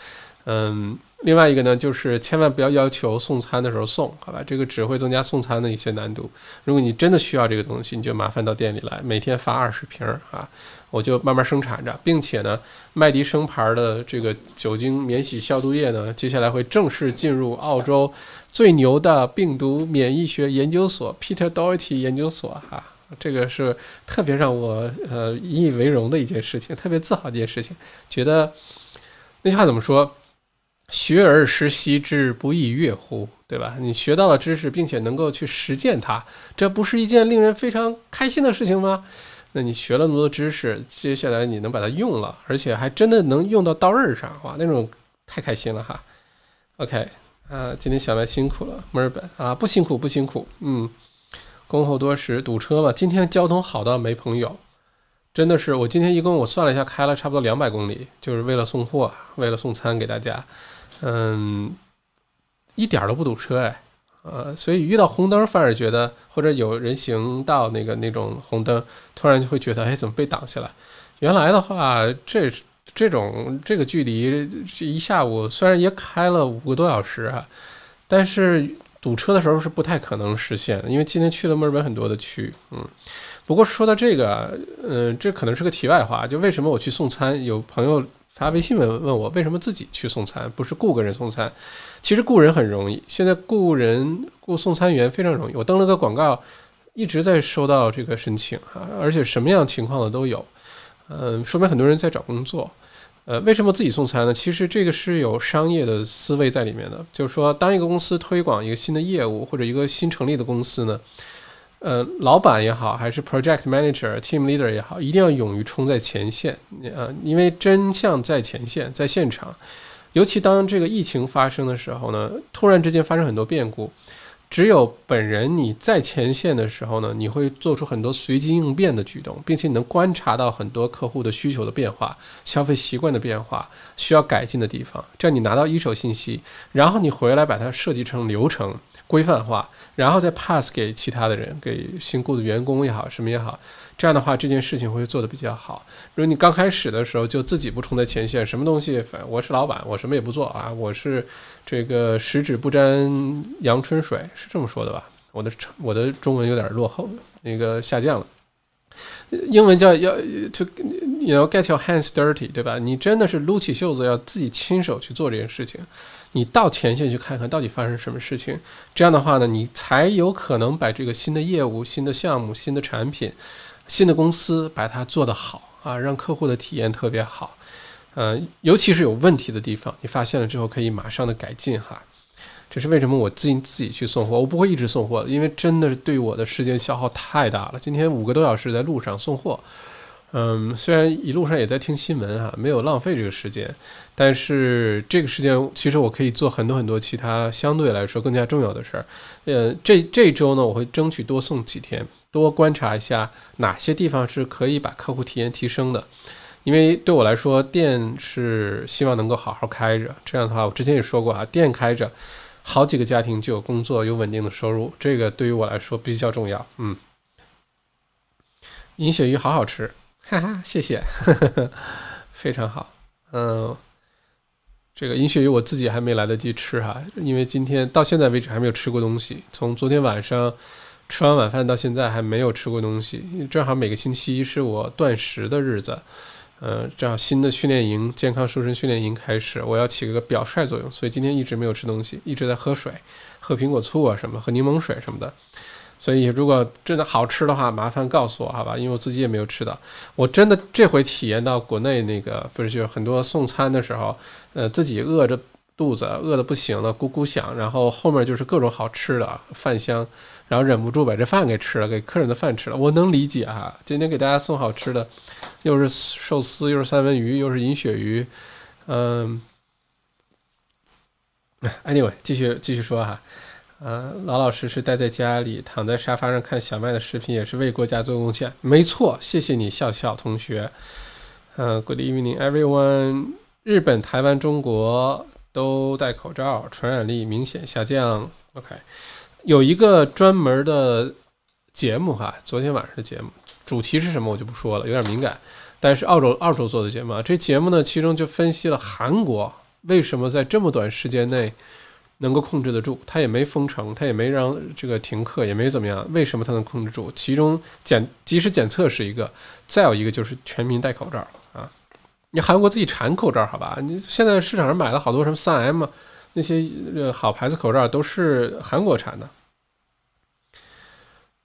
嗯。另外一个呢，就是千万不要要求送餐的时候送，好吧？这个只会增加送餐的一些难度。如果你真的需要这个东西，你就麻烦到店里来，每天发二十瓶啊，我就慢慢生产着，并且呢，麦迪生牌的这个酒精免洗消毒液呢，接下来会正式进入澳洲最牛的病毒免疫学研究所 Peter Doherty 研究所哈，这个是特别让我呃引以为荣的一件事情，特别自豪的一件事情。觉得那句话怎么说？学而时习之，不亦说乎？对吧？你学到了知识，并且能够去实践它，这不是一件令人非常开心的事情吗？那你学了那么多知识，接下来你能把它用了，而且还真的能用到刀刃上，哇，那种太开心了哈。OK，啊，今天小麦辛苦了，墨尔本啊，不辛苦不辛苦，嗯，恭候多时，堵车嘛，今天交通好到没朋友，真的是，我今天一共我算了一下，开了差不多两百公里，就是为了送货，为了送餐给大家，嗯，一点都不堵车哎。呃，所以遇到红灯反而觉得，或者有人行道那个那种红灯，突然就会觉得，哎，怎么被挡下来？原来的话，这这种这个距离，这一下午虽然也开了五个多小时啊，但是堵车的时候是不太可能实现的，因为今天去了墨尔本很多的区，嗯。不过说到这个，嗯，这可能是个题外话，就为什么我去送餐？有朋友发微信问问我，为什么自己去送餐，不是雇个人送餐？其实雇人很容易，现在雇人雇送餐员非常容易。我登了个广告，一直在收到这个申请啊，而且什么样情况的都有。嗯，说明很多人在找工作。呃，为什么自己送餐呢？其实这个是有商业的思维在里面的，就是说，当一个公司推广一个新的业务或者一个新成立的公司呢，呃，老板也好，还是 project manager、team leader 也好，一定要勇于冲在前线呃，因为真相在前线，在现场。尤其当这个疫情发生的时候呢，突然之间发生很多变故，只有本人你在前线的时候呢，你会做出很多随机应变的举动，并且你能观察到很多客户的需求的变化、消费习惯的变化、需要改进的地方，这样你拿到一手信息，然后你回来把它设计成流程规范化，然后再 pass 给其他的人，给新雇的员工也好，什么也好。这样的话，这件事情会做得比较好。如果你刚开始的时候就自己不冲在前线，什么东西，反我是老板，我什么也不做啊，我是这个十指不沾阳春水，是这么说的吧？我的我的中文有点落后，那个下降了。英文叫要 to you know get your hands dirty，对吧？你真的是撸起袖子要自己亲手去做这件事情，你到前线去看看到底发生什么事情。这样的话呢，你才有可能把这个新的业务、新的项目、新的产品。新的公司把它做得好啊，让客户的体验特别好，嗯，尤其是有问题的地方，你发现了之后可以马上的改进哈。这是为什么我自己自己去送货，我不会一直送货，因为真的是对我的时间消耗太大了。今天五个多小时在路上送货，嗯，虽然一路上也在听新闻哈，没有浪费这个时间，但是这个时间其实我可以做很多很多其他相对来说更加重要的事儿。呃，这这周呢，我会争取多送几天。多观察一下哪些地方是可以把客户体验提升的，因为对我来说，店是希望能够好好开着。这样的话，我之前也说过啊，店开着，好几个家庭就有工作，有稳定的收入，这个对于我来说比较重要。嗯，银鳕鱼好好吃，哈哈，谢谢，(laughs) 非常好。嗯，这个银鳕鱼我自己还没来得及吃哈，因为今天到现在为止还没有吃过东西，从昨天晚上。吃完晚饭到现在还没有吃过东西，正好每个星期一是我断食的日子，呃，正好新的训练营健康瘦身训练营开始，我要起个表率作用，所以今天一直没有吃东西，一直在喝水，喝苹果醋啊什么，喝柠檬水什么的。所以如果真的好吃的话，麻烦告诉我好吧，因为我自己也没有吃到。我真的这回体验到国内那个不是就很多送餐的时候，呃，自己饿着肚子，饿得不行了，咕咕响，然后后面就是各种好吃的饭香。然后忍不住把这饭给吃了，给客人的饭吃了，我能理解哈。今天给大家送好吃的，又是寿司，又是三文鱼，又是银鳕鱼，嗯，anyway，继续继续说哈，呃，老老实实待在家里，躺在沙发上看小麦的视频，也是为国家做贡献，没错，谢谢你，笑笑同学。嗯，Good evening everyone，日本、台湾、中国都戴口罩，传染力明显下降。OK。有一个专门的节目哈，昨天晚上的节目主题是什么我就不说了，有点敏感。但是澳洲澳洲做的节目啊，这节目呢其中就分析了韩国为什么在这么短时间内能够控制得住，它也没封城，它也没让这个停课，也没怎么样，为什么它能控制住？其中检及时检测是一个，再有一个就是全民戴口罩啊。你韩国自己产口罩好吧？你现在市场上买了好多什么三 M 那些呃好牌子口罩都是韩国产的。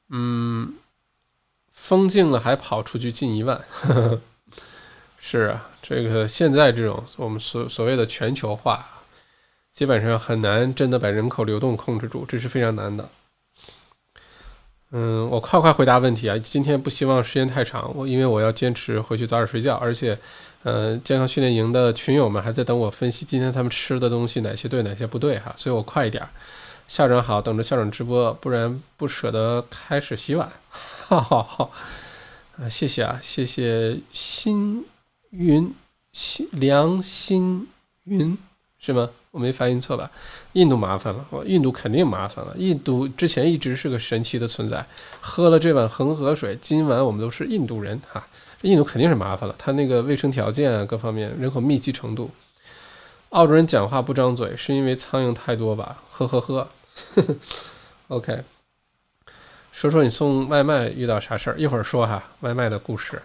嗯，封禁了还跑出去近一万，(laughs) 是啊，这个现在这种我们所所谓的全球化，基本上很难真的把人口流动控制住，这是非常难的。嗯，我快快回答问题啊！今天不希望时间太长，我因为我要坚持回去早点睡觉，而且，呃，健康训练营的群友们还在等我分析今天他们吃的东西哪些对哪些不对哈，所以我快一点。校长好，等着校长直播，不然不舍得开始洗碗。好好好，啊，谢谢啊，谢谢新云新梁新云是吗？我没发音错吧？印度麻烦了，印度肯定麻烦了。印度之前一直是个神奇的存在，喝了这碗恒河水，今晚我们都是印度人哈。印度肯定是麻烦了，他那个卫生条件啊，各方面人口密集程度。澳洲人讲话不张嘴，是因为苍蝇太多吧？呵呵呵。(laughs) OK，说说你送外卖遇到啥事儿？一会儿说哈，外卖的故事。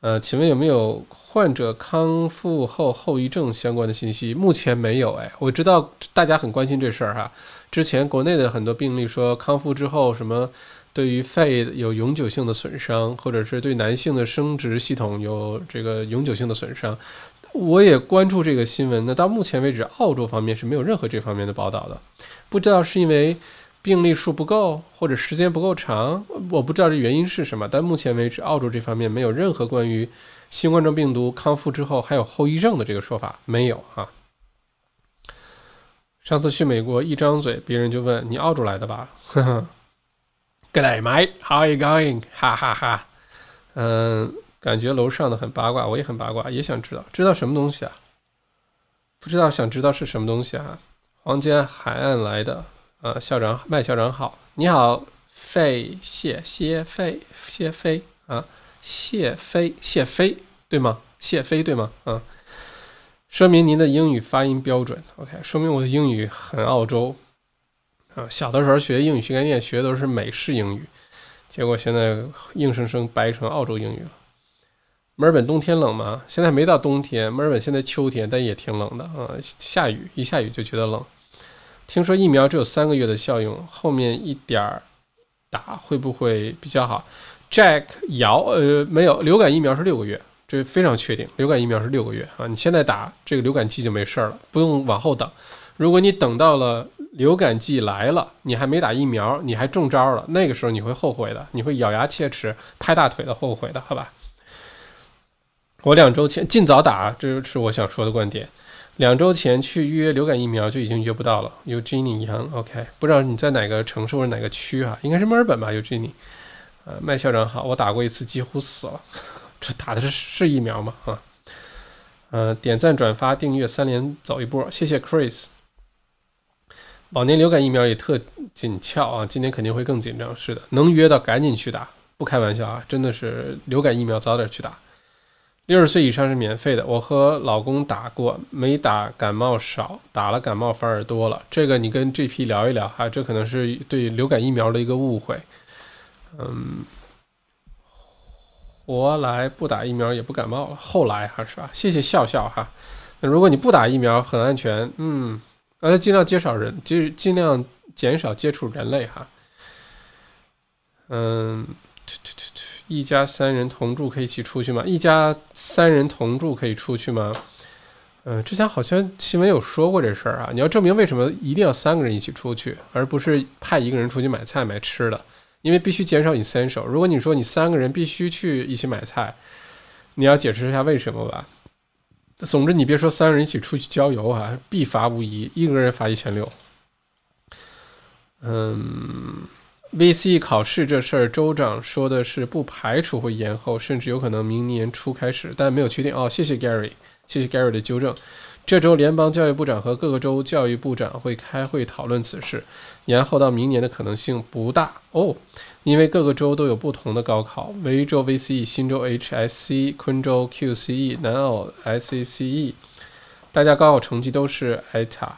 呃，请问有没有患者康复后后遗症相关的信息？目前没有。哎，我知道大家很关心这事儿哈。之前国内的很多病例说康复之后什么对于肺有永久性的损伤，或者是对男性的生殖系统有这个永久性的损伤。我也关注这个新闻。那到目前为止，澳洲方面是没有任何这方面的报道的。不知道是因为病例数不够，或者时间不够长，我不知道这原因是什么。但目前为止，澳洲这方面没有任何关于新冠状病毒康复之后还有后遗症的这个说法，没有啊。上次去美国一张嘴，别人就问你澳洲来的吧？呵呵。Good day, mate. How are you going? (laughs) 哈哈哈。嗯，感觉楼上的很八卦，我也很八卦，也想知道，知道什么东西啊？不知道，想知道是什么东西啊？黄金海岸来的，呃，校长麦校长好，你好，费谢谢费谢飞啊，谢飞谢飞对吗？谢飞对吗？啊，说明您的英语发音标准，OK，说明我的英语很澳洲啊。小的时候学英语学概念学的都是美式英语，结果现在硬生生掰成澳洲英语了。墨尔本冬天冷吗？现在没到冬天，墨尔本现在秋天，但也挺冷的啊，下雨一下雨就觉得冷。听说疫苗只有三个月的效用，后面一点儿打会不会比较好？Jack 姚呃没有，流感疫苗是六个月，这非常确定，流感疫苗是六个月啊！你现在打这个流感季就没事儿了，不用往后等。如果你等到了流感季来了，你还没打疫苗，你还中招了，那个时候你会后悔的，你会咬牙切齿、拍大腿的后悔的，好吧？我两周前尽早打，这就是我想说的观点。两周前去预约流感疫苗就已经约不到了。Eugenie Yang，OK，不知道你在哪个城市或者哪个区啊？应该是墨尔本吧，Eugenie。呃，麦校长好，我打过一次，几乎死了。(laughs) 这打的是是疫苗吗？啊，呃，点赞、转发、订阅三连走一波，谢谢 Chris。往年流感疫苗也特紧俏啊，今年肯定会更紧张。是的，能约到赶紧去打，不开玩笑啊，真的是流感疫苗早点去打。六十岁以上是免费的。我和老公打过，没打感冒少，打了感冒反而多了。这个你跟 GP 聊一聊哈，这可能是对流感疫苗的一个误会。嗯，活来不打疫苗也不感冒了，后来哈是吧？谢谢笑笑哈。那如果你不打疫苗很安全，嗯，那尽量减少人，尽尽量减少接触人类哈。嗯。一家三人同住可以一起出去吗？一家三人同住可以出去吗？嗯，之前好像新闻有说过这事儿啊。你要证明为什么一定要三个人一起出去，而不是派一个人出去买菜买吃的，因为必须减少 essential。如果你说你三个人必须去一起买菜，你要解释一下为什么吧。总之，你别说三个人一起出去郊游啊，必罚无疑，一个人罚一千六。嗯。VCE 考试这事儿，州长说的是不排除会延后，甚至有可能明年初开始，但没有确定。哦，谢谢 Gary，谢谢 Gary 的纠正。这周联邦教育部长和各个州教育部长会开会讨论此事，延后到明年的可能性不大哦，因为各个州都有不同的高考。维州 VCE 新州 HSC，昆州 QCE，南澳 SACE，大家高考成绩都是 ETA。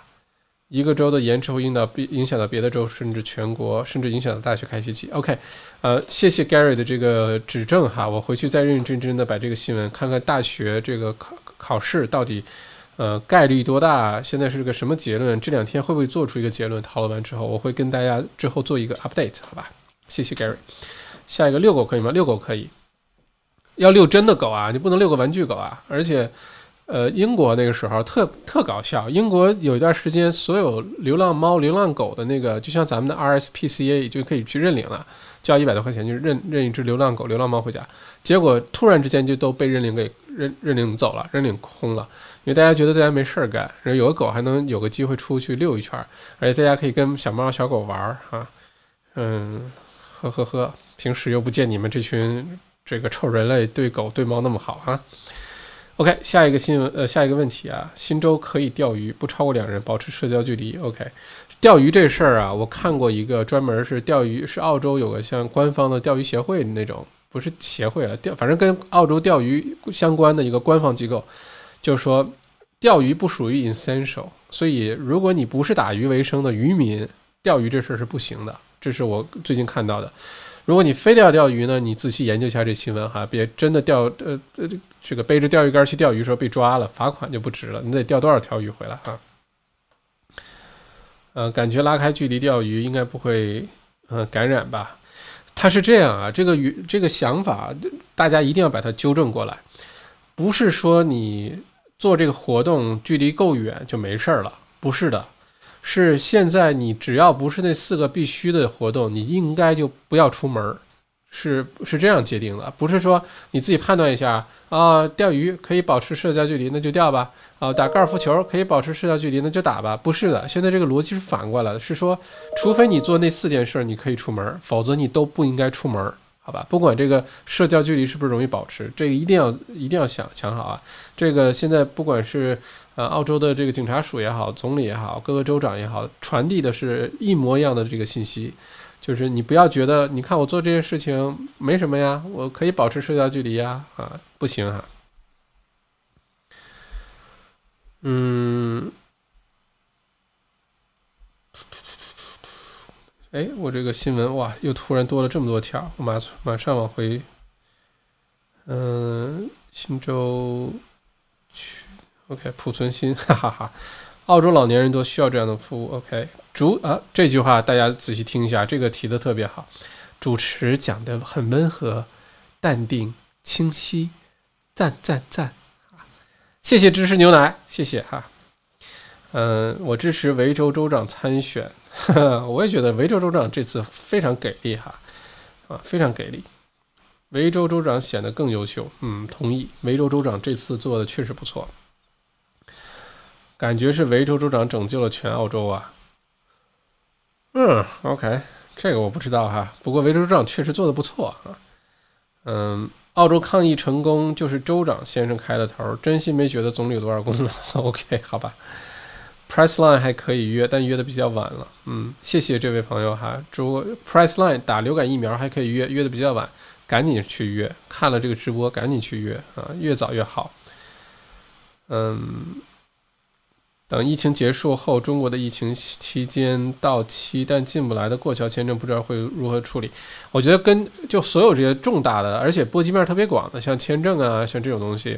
一个州的延迟会影到影响到别的州，甚至全国，甚至影响到大学开学季。OK，呃，谢谢 Gary 的这个指正哈，我回去再认认真真的把这个新闻看看大学这个考考试到底，呃，概率多大？现在是个什么结论？这两天会不会做出一个结论？讨论完之后，我会跟大家之后做一个 update，好吧？谢谢 Gary。下一个遛狗可以吗？遛狗可以，要遛真的狗啊，你不能遛个玩具狗啊，而且。呃，英国那个时候特特搞笑。英国有一段时间，所有流浪猫、流浪狗的那个，就像咱们的 RSPCA 就可以去认领了，交一百多块钱就认认一只流浪狗、流浪猫回家。结果突然之间就都被认领给认认领走了，认领空了，因为大家觉得在家没事儿干，然后有个狗还能有个机会出去溜一圈，而且在家可以跟小猫小狗玩儿啊，嗯，呵呵呵，平时又不见你们这群这个臭人类对狗对猫那么好啊。OK，下一个新闻，呃，下一个问题啊，新州可以钓鱼，不超过两人，保持社交距离。OK，钓鱼这事儿啊，我看过一个专门是钓鱼，是澳洲有个像官方的钓鱼协会那种，不是协会了，钓，反正跟澳洲钓鱼相关的一个官方机构，就是说钓鱼不属于 essential，所以如果你不是打鱼为生的渔民，钓鱼这事儿是不行的。这是我最近看到的。如果你非得要钓鱼呢，你仔细研究一下这新闻哈，别真的钓呃呃这个背着钓鱼竿去钓鱼时候被抓了，罚款就不值了。你得钓多少条鱼回来哈？呃，感觉拉开距离钓鱼应该不会呃感染吧？他是这样啊，这个鱼这个想法大家一定要把它纠正过来，不是说你做这个活动距离够远就没事儿了，不是的。是现在你只要不是那四个必须的活动，你应该就不要出门儿，是是这样界定的，不是说你自己判断一下啊，钓鱼可以保持社交距离，那就钓吧，啊，打高尔夫球可以保持社交距离，那就打吧，不是的，现在这个逻辑是反过来的，是说，除非你做那四件事，你可以出门，否则你都不应该出门。好吧，不管这个社交距离是不是容易保持，这个一定要一定要想想好啊。这个现在不管是呃澳洲的这个警察署也好，总理也好，各个州长也好，传递的是一模一样的这个信息，就是你不要觉得你看我做这件事情没什么呀，我可以保持社交距离呀，啊，不行啊。嗯。哎，我这个新闻哇，又突然多了这么多条，马马上往回。嗯，新州区，OK，濮存昕，哈哈哈。澳洲老年人都需要这样的服务，OK。主啊，这句话大家仔细听一下，这个提的特别好，主持讲的很温和、淡定、清晰，赞赞赞谢谢支持牛奶，谢谢哈。嗯，我支持维州州长参选。呵 (laughs) 呵我也觉得维州州长这次非常给力哈，啊，非常给力。维州州长显得更优秀，嗯，同意。维州州长这次做的确实不错，感觉是维州州长拯救了全澳洲啊。嗯，OK，这个我不知道哈，不过维州州长确实做的不错啊。嗯，澳洲抗疫成功就是州长先生开的头，真心没觉得总理有多少功劳。(laughs) OK，好吧。Priceline 还可以约，但约的比较晚了。嗯，谢谢这位朋友哈。如果 Priceline 打流感疫苗还可以约，约的比较晚，赶紧去约。看了这个直播，赶紧去约啊，越早越好。嗯，等疫情结束后，中国的疫情期间到期但进不来的过桥签证，不知道会如何处理。我觉得跟就所有这些重大的，而且波及面特别广的，像签证啊，像这种东西。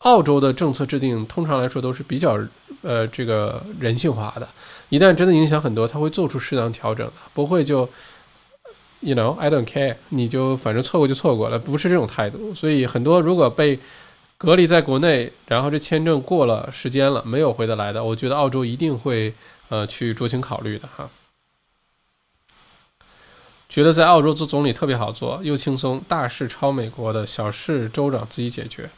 澳洲的政策制定通常来说都是比较呃这个人性化的，一旦真的影响很多，他会做出适当调整的，不会就，you know I don't care，你就反正错过就错过了，不是这种态度。所以很多如果被隔离在国内，然后这签证过了时间了没有回得来的，我觉得澳洲一定会呃去酌情考虑的哈。觉得在澳洲做总理特别好做，又轻松，大事超美国的，小事州长自己解决。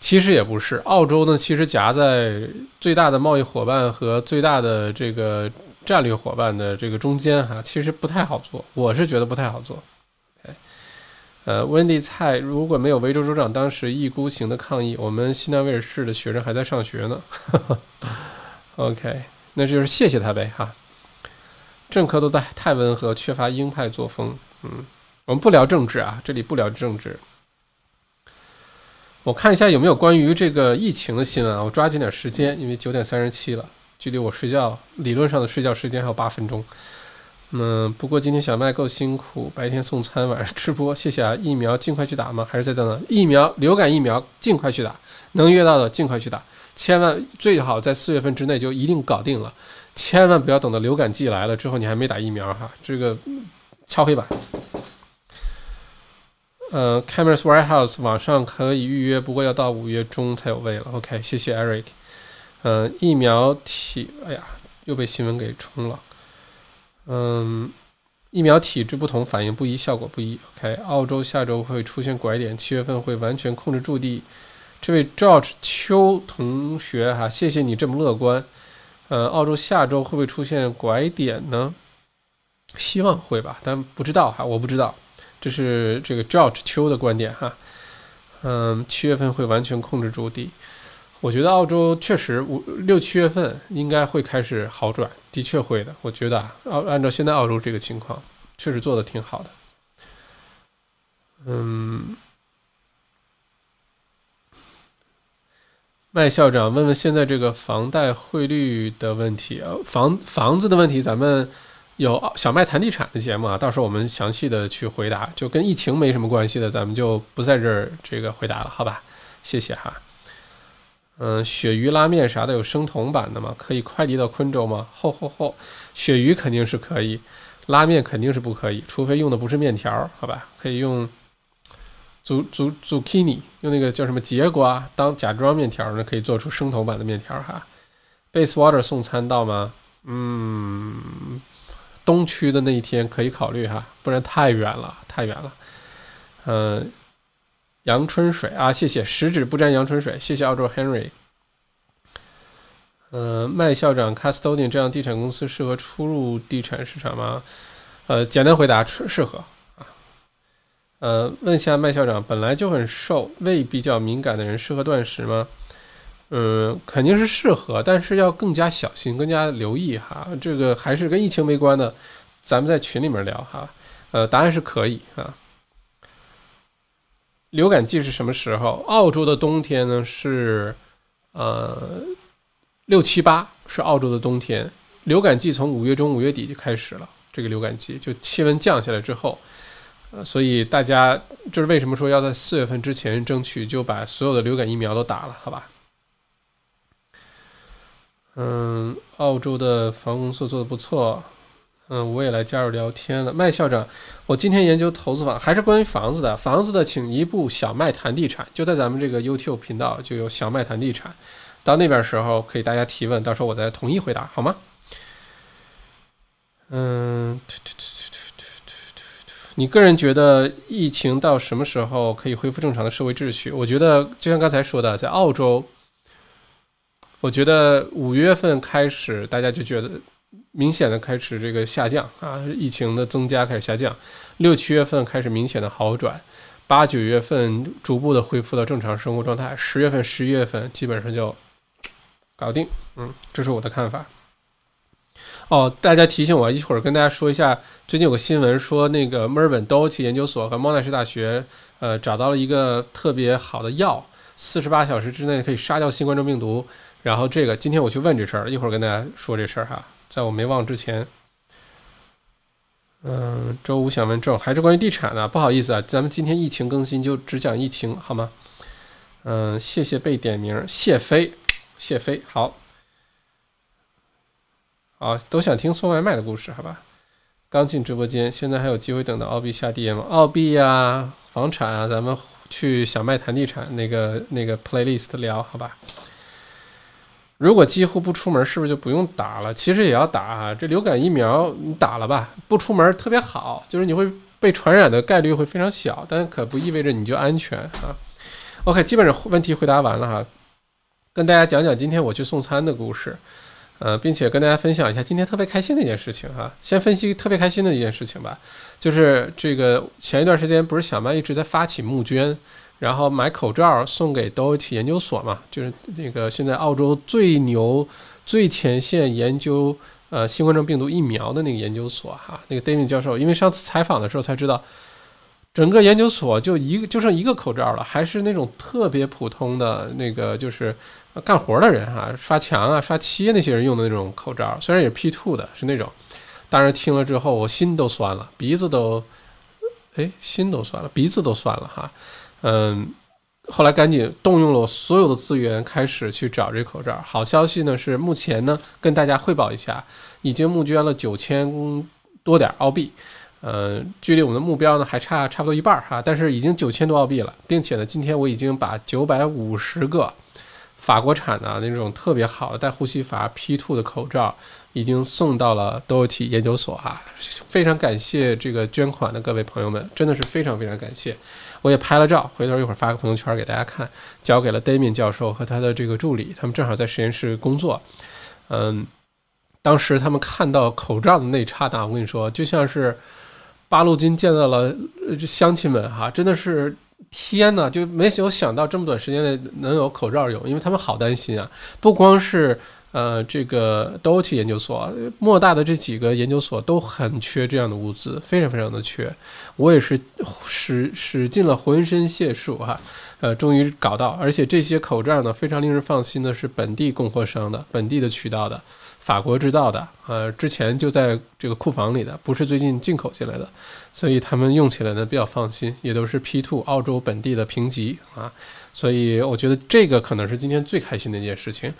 其实也不是，澳洲呢，其实夹在最大的贸易伙伴和最大的这个战略伙伴的这个中间哈，其实不太好做，我是觉得不太好做。呃，温蒂蔡如果没有维州州长当时一孤行的抗议，我们西南威尔士的学生还在上学呢。(laughs) OK，那就是谢谢他呗哈。政客都太太温和，缺乏鹰派作风。嗯，我们不聊政治啊，这里不聊政治。我看一下有没有关于这个疫情的新闻啊，我抓紧点时间，因为九点三十七了，距离我睡觉理论上的睡觉时间还有八分钟。嗯，不过今天小麦够辛苦，白天送餐，晚上直播，谢谢啊！疫苗尽快去打吗？还是再等等？疫苗，流感疫苗尽快去打，能约到的尽快去打，千万最好在四月份之内就一定搞定了，千万不要等到流感季来了之后你还没打疫苗哈，这个敲黑板。呃，Cameras Warehouse 网上可以预约，不过要到五月中才有位了。OK，谢谢 Eric。嗯，疫苗体，哎呀，又被新闻给冲了。嗯，疫苗体质不同，反应不一，效果不一。OK，澳洲下周会出现拐点，七月份会完全控制住地。这位 George 邱同学哈，谢谢你这么乐观。呃，澳洲下周会不会出现拐点呢？希望会吧，但不知道哈，我不知道。这是这个 George 邱的观点哈。嗯，七月份会完全控制住地。我觉得澳洲确实五六七月份应该会开始好转，的确会的。我觉得啊，澳按照现在澳洲这个情况，确实做的挺好的。嗯。麦校长问问现在这个房贷汇率的问题啊，房房子的问题，咱们有小麦谈地产的节目啊，到时候我们详细的去回答，就跟疫情没什么关系的，咱们就不在这儿这个回答了，好吧？谢谢哈。嗯，鳕鱼拉面啥的有生酮版的吗？可以快递到昆州吗？吼吼吼，鳕鱼肯定是可以，拉面肯定是不可以，除非用的不是面条，好吧？可以用。zuc zucchini，用那个叫什么节瓜当假装面条呢，可以做出生酮版的面条哈。Base Water 送餐到吗？嗯，东区的那一天可以考虑哈，不然太远了，太远了。嗯，阳春水啊，谢谢，十指不沾阳春水，谢谢澳洲 Henry。嗯，麦校长 c a s t o d i a n 这样地产公司适合出入地产市场吗？呃，简单回答，适适合。呃，问一下麦校长，本来就很瘦、胃比较敏感的人适合断食吗？嗯，肯定是适合，但是要更加小心、更加留意哈。这个还是跟疫情没关的，咱们在群里面聊哈。呃，答案是可以啊。流感季是什么时候？澳洲的冬天呢是呃六七八是澳洲的冬天，流感季从五月中、五月底就开始了。这个流感季就气温降下来之后。呃，所以大家就是为什么说要在四月份之前争取就把所有的流感疫苗都打了，好吧？嗯，澳洲的房公司做的不错，嗯，我也来加入聊天了。麦校长，我今天研究投资房，还是关于房子的，房子的，请一步小麦谈地产，就在咱们这个 YouTube 频道就有小麦谈地产，到那边时候可以大家提问，到时候我再统一回答，好吗？嗯。你个人觉得疫情到什么时候可以恢复正常的社会秩序？我觉得就像刚才说的，在澳洲，我觉得五月份开始，大家就觉得明显的开始这个下降啊，疫情的增加开始下降。六七月份开始明显的好转，八九月份逐步的恢复到正常生活状态，十月份、十一月份基本上就搞定。嗯，这是我的看法。哦，大家提醒我一会儿跟大家说一下，最近有个新闻说，那个墨尔本 d o t 研究所和莫纳什大学，呃，找到了一个特别好的药，四十八小时之内可以杀掉新冠状病毒。然后这个今天我去问这事儿，一会儿跟大家说这事儿哈，在我没忘之前。嗯，周五想问郑，还是关于地产的，不好意思啊，咱们今天疫情更新就只讲疫情好吗？嗯，谢谢被点名，谢飞，谢飞，好。啊，都想听送外卖的故事，好吧？刚进直播间，现在还有机会等到澳币下跌吗？澳币呀，房产啊，咱们去小麦谈地产那个那个 playlist 聊，好吧？如果几乎不出门，是不是就不用打了？其实也要打啊，这流感疫苗你打了吧，不出门特别好，就是你会被传染的概率会非常小，但可不意味着你就安全啊。OK，基本上问题回答完了哈，跟大家讲讲今天我去送餐的故事。呃，并且跟大家分享一下今天特别开心的一件事情哈。先分析特别开心的一件事情吧，就是这个前一段时间不是小麦一直在发起募捐，然后买口罩送给 Doherty 研究所嘛，就是那个现在澳洲最牛、最前线研究呃新冠状病毒疫苗的那个研究所哈。那个 David 教授，因为上次采访的时候才知道，整个研究所就一个就剩一个口罩了，还是那种特别普通的那个就是。干活的人哈，刷墙啊、刷漆那些人用的那种口罩，虽然也是 P two 的，是那种。当时听了之后，我心都酸了，鼻子都，哎，心都酸了，鼻子都酸了哈。嗯，后来赶紧动用了我所有的资源，开始去找这口罩。好消息呢是，目前呢跟大家汇报一下，已经募捐了九千多点澳币。呃，距离我们的目标呢还差差不多一半儿哈，但是已经九千多澳币了，并且呢，今天我已经把九百五十个法国产的那种特别好的带呼吸阀 P2 的口罩已经送到了 d o t 研究所啊，非常感谢这个捐款的各位朋友们，真的是非常非常感谢。我也拍了照，回头一会儿发个朋友圈给大家看，交给了 Damien 教授和他的这个助理，他们正好在实验室工作，嗯，当时他们看到口罩的那一刹那，我跟你说，就像是。八路军见到了这乡亲们哈，真的是天呐，就没有想到这么短时间内能有口罩用，因为他们好担心啊。不光是呃这个 DOT 研究所，莫大的这几个研究所都很缺这样的物资，非常非常的缺。我也是使使尽了浑身解数哈，呃，终于搞到，而且这些口罩呢，非常令人放心的是本地供货商的，本地的渠道的。法国制造的，呃，之前就在这个库房里的，不是最近进口进来的，所以他们用起来呢比较放心，也都是 P2 澳洲本地的评级啊，所以我觉得这个可能是今天最开心的一件事情，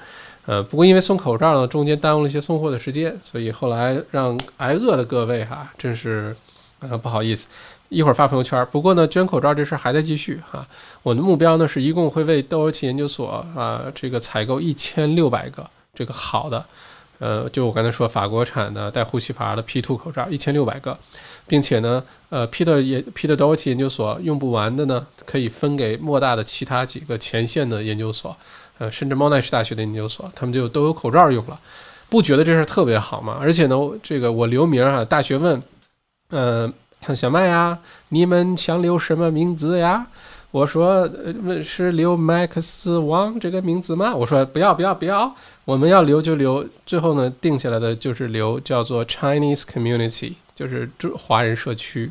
呃，不过因为送口罩呢，中间耽误了一些送货的时间，所以后来让挨饿的各位哈，真是呃不好意思，一会儿发朋友圈。不过呢，捐口罩这事儿还在继续哈，我的目标呢是一共会为窦尔奇研究所啊这个采购一千六百个这个好的。呃，就我刚才说，法国产的带呼吸阀的 P2 口罩一千六百个，并且呢，呃，P 的研 P 的 doge 研究所用不完的呢，可以分给莫大的其他几个前线的研究所，呃，甚至猫奈士大学的研究所，他们就都有口罩用了，不觉得这事特别好吗？而且呢，这个我留名啊，大学问，嗯，小麦呀，你们想留什么名字呀？我说，问是留 Max Wang 这个名字吗？我说不要不要不要。我们要留就留，最后呢定下来的就是留叫做 Chinese Community，就是这华人社区，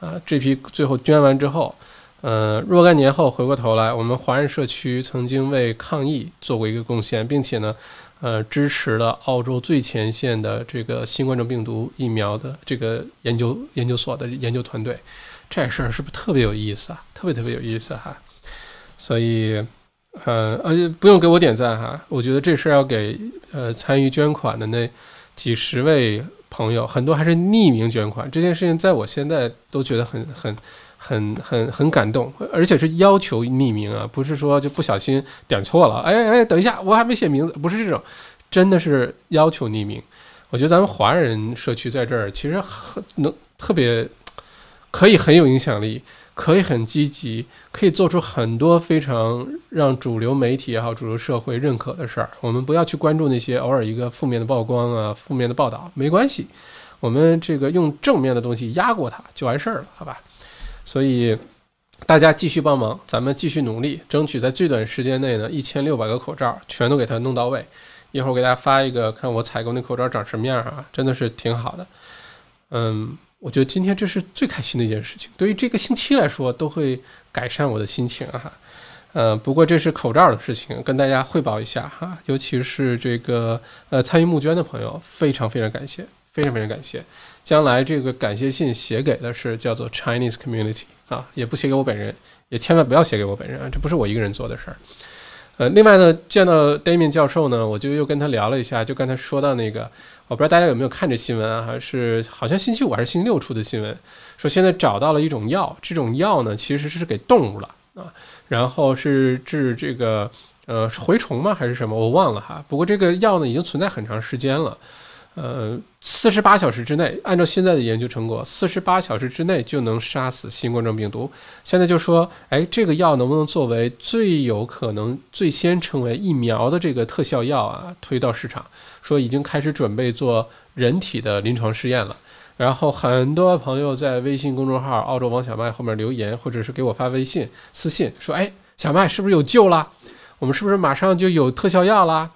啊，这批最后捐完之后，呃，若干年后回过头来，我们华人社区曾经为抗疫做过一个贡献，并且呢，呃，支持了澳洲最前线的这个新冠状病毒疫苗的这个研究研究所的研究团队，这事儿是不是特别有意思啊？特别特别有意思哈，所以。呃，而且不用给我点赞哈，我觉得这事儿要给呃参与捐款的那几十位朋友，很多还是匿名捐款，这件事情在我现在都觉得很很很很很感动，而且是要求匿名啊，不是说就不小心点错了，哎哎，等一下，我还没写名字，不是这种，真的是要求匿名。我觉得咱们华人社区在这儿其实很能特别可以很有影响力。可以很积极，可以做出很多非常让主流媒体也好、主流社会认可的事儿。我们不要去关注那些偶尔一个负面的曝光啊、负面的报道，没关系。我们这个用正面的东西压过它就完事儿了，好吧？所以大家继续帮忙，咱们继续努力，争取在最短时间内呢，一千六百个口罩全都给它弄到位。一会儿我给大家发一个，看我采购那口罩长什么样啊？真的是挺好的，嗯。我觉得今天这是最开心的一件事情，对于这个星期来说都会改善我的心情哈。呃，不过这是口罩的事情，跟大家汇报一下哈。尤其是这个呃参与募捐的朋友，非常非常感谢，非常非常感谢。将来这个感谢信写给的是叫做 Chinese Community 啊，也不写给我本人，也千万不要写给我本人啊，这不是我一个人做的事儿。呃，另外呢，见到 Damien 教授呢，我就又跟他聊了一下，就刚才说到那个。我不知道大家有没有看这新闻啊？还是好像星期五还是星期六出的新闻，说现在找到了一种药，这种药呢其实是给动物了啊，然后是治这个呃蛔虫吗还是什么？我忘了哈。不过这个药呢已经存在很长时间了，呃，四十八小时之内，按照现在的研究成果，四十八小时之内就能杀死新冠状病毒。现在就说，哎，这个药能不能作为最有可能最先成为疫苗的这个特效药啊，推到市场？说已经开始准备做人体的临床试验了，然后很多朋友在微信公众号“澳洲王小麦”后面留言，或者是给我发微信私信说：“哎，小麦是不是有救了？我们是不是马上就有特效药了？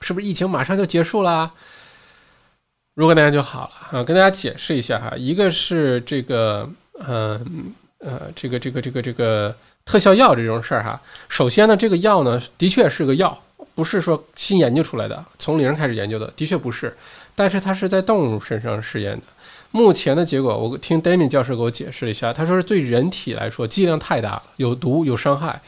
是不是疫情马上就结束了？”如果大家就好了啊，跟大家解释一下哈，一个是这个，嗯呃，这个这个这个这个特效药这种事儿哈，首先呢，这个药呢的确是个药。不是说新研究出来的，从零开始研究的，的确不是。但是它是在动物身上试验的。目前的结果，我听 d a m i n 教授给我解释了一下，他说是对人体来说剂量太大了，有毒有伤害。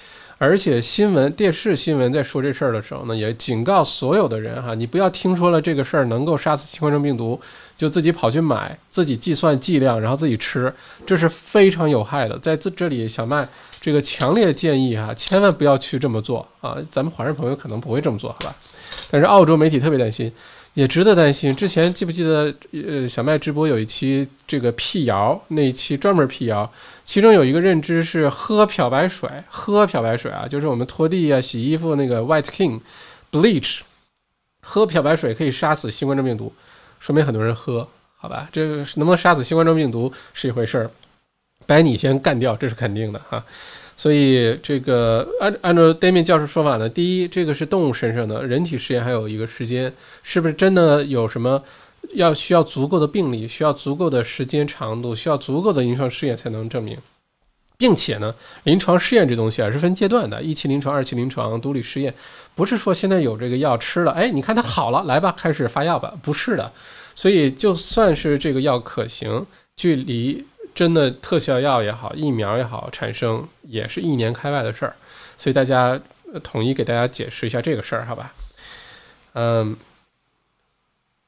而且新闻电视新闻在说这事儿的时候呢，也警告所有的人哈，你不要听说了这个事儿能够杀死新冠状病毒，就自己跑去买，自己计算剂量，然后自己吃，这是非常有害的。在这这里，小麦这个强烈建议哈，千万不要去这么做啊！咱们华人朋友可能不会这么做，好吧？但是澳洲媒体特别担心，也值得担心。之前记不记得，呃，小麦直播有一期这个辟谣，那一期专门辟谣，其中有一个认知是喝漂白水，喝漂白水啊，就是我们拖地啊、洗衣服那个 White King Bleach，喝漂白水可以杀死新冠状病毒。说明很多人喝，好吧，这个能不能杀死新冠状病毒是一回事儿，把你先干掉这是肯定的哈。所以这个按按照 Damien 教授说法呢，第一，这个是动物身上的，人体实验还有一个时间，是不是真的有什么要需要足够的病例，需要足够的时间长度，需要足够的临床试验才能证明。并且呢，临床试验这东西啊是分阶段的，一期临床、二期临床、独立试验，不是说现在有这个药吃了，哎，你看它好了，来吧，开始发药吧，不是的。所以就算是这个药可行，距离真的特效药也好，疫苗也好产生，也是一年开外的事儿。所以大家统一给大家解释一下这个事儿，好吧？嗯。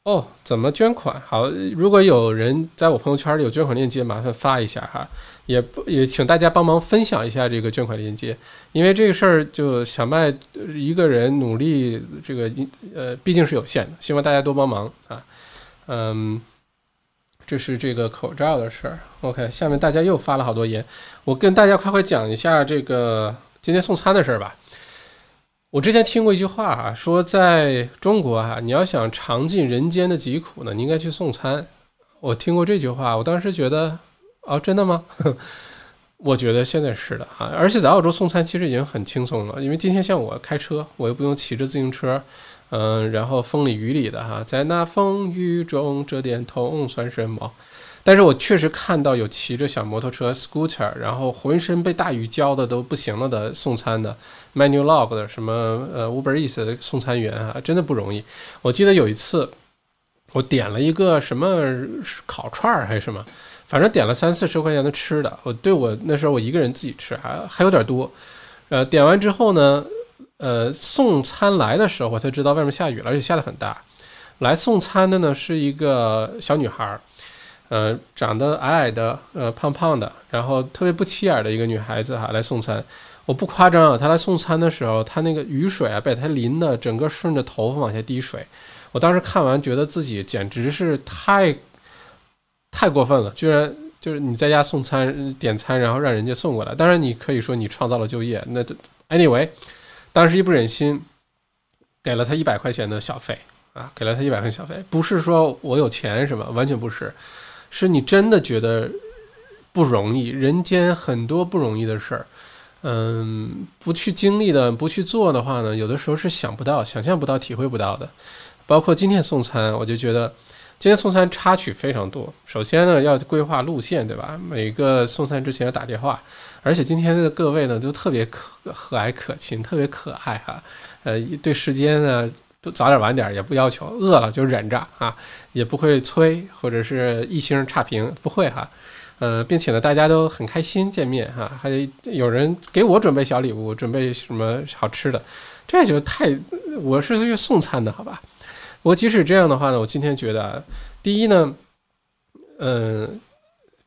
哦，怎么捐款？好，如果有人在我朋友圈里有捐款链接，麻烦发一下哈。也不也请大家帮忙分享一下这个捐款链接，因为这个事儿就小麦一个人努力，这个呃毕竟是有限的，希望大家多帮忙啊。嗯，这是这个口罩的事儿。OK，下面大家又发了好多言，我跟大家快快讲一下这个今天送餐的事儿吧。我之前听过一句话啊，说在中国哈，你要想尝尽人间的疾苦呢，你应该去送餐。我听过这句话，我当时觉得，哦，真的吗？(laughs) 我觉得现在是的啊，而且在澳洲送餐其实已经很轻松了，因为今天像我开车，我又不用骑着自行车，嗯，然后风里雨里的哈，在那风雨中，这点痛算什么？但是我确实看到有骑着小摩托车 scooter，然后浑身被大雨浇的都不行了的送餐的 Manulog 的什么呃 Uber Eats 的送餐员啊，真的不容易。我记得有一次，我点了一个什么烤串儿还是什么，反正点了三四十块钱的吃的。我对我那时候我一个人自己吃还还有点多，呃，点完之后呢，呃，送餐来的时候我才知道外面下雨了，而且下的很大。来送餐的呢是一个小女孩。呃，长得矮矮的，呃，胖胖的，然后特别不起眼的一个女孩子哈，来送餐。我不夸张啊，她来送餐的时候，她那个雨水啊，被她淋的整个顺着头发往下滴水。我当时看完，觉得自己简直是太太过分了，居然就是你在家送餐点餐，然后让人家送过来。当然，你可以说你创造了就业，那 anyway，当时一不忍心，给了她一百块钱的小费啊，给了她一百块钱小费，不是说我有钱什么，完全不是。是你真的觉得不容易，人间很多不容易的事儿，嗯，不去经历的，不去做的话呢，有的时候是想不到、想象不到、体会不到的。包括今天送餐，我就觉得今天送餐插曲非常多。首先呢，要规划路线，对吧？每个送餐之前要打电话，而且今天的各位呢都特别可和蔼可亲，特别可爱哈。呃，对时间呢。早点晚点也不要求，饿了就忍着啊，也不会催或者是一星差评，不会哈，呃，并且呢，大家都很开心见面哈，还有人给我准备小礼物，准备什么好吃的，这就太，我是去送餐的好吧？我即使这样的话呢，我今天觉得，第一呢，嗯，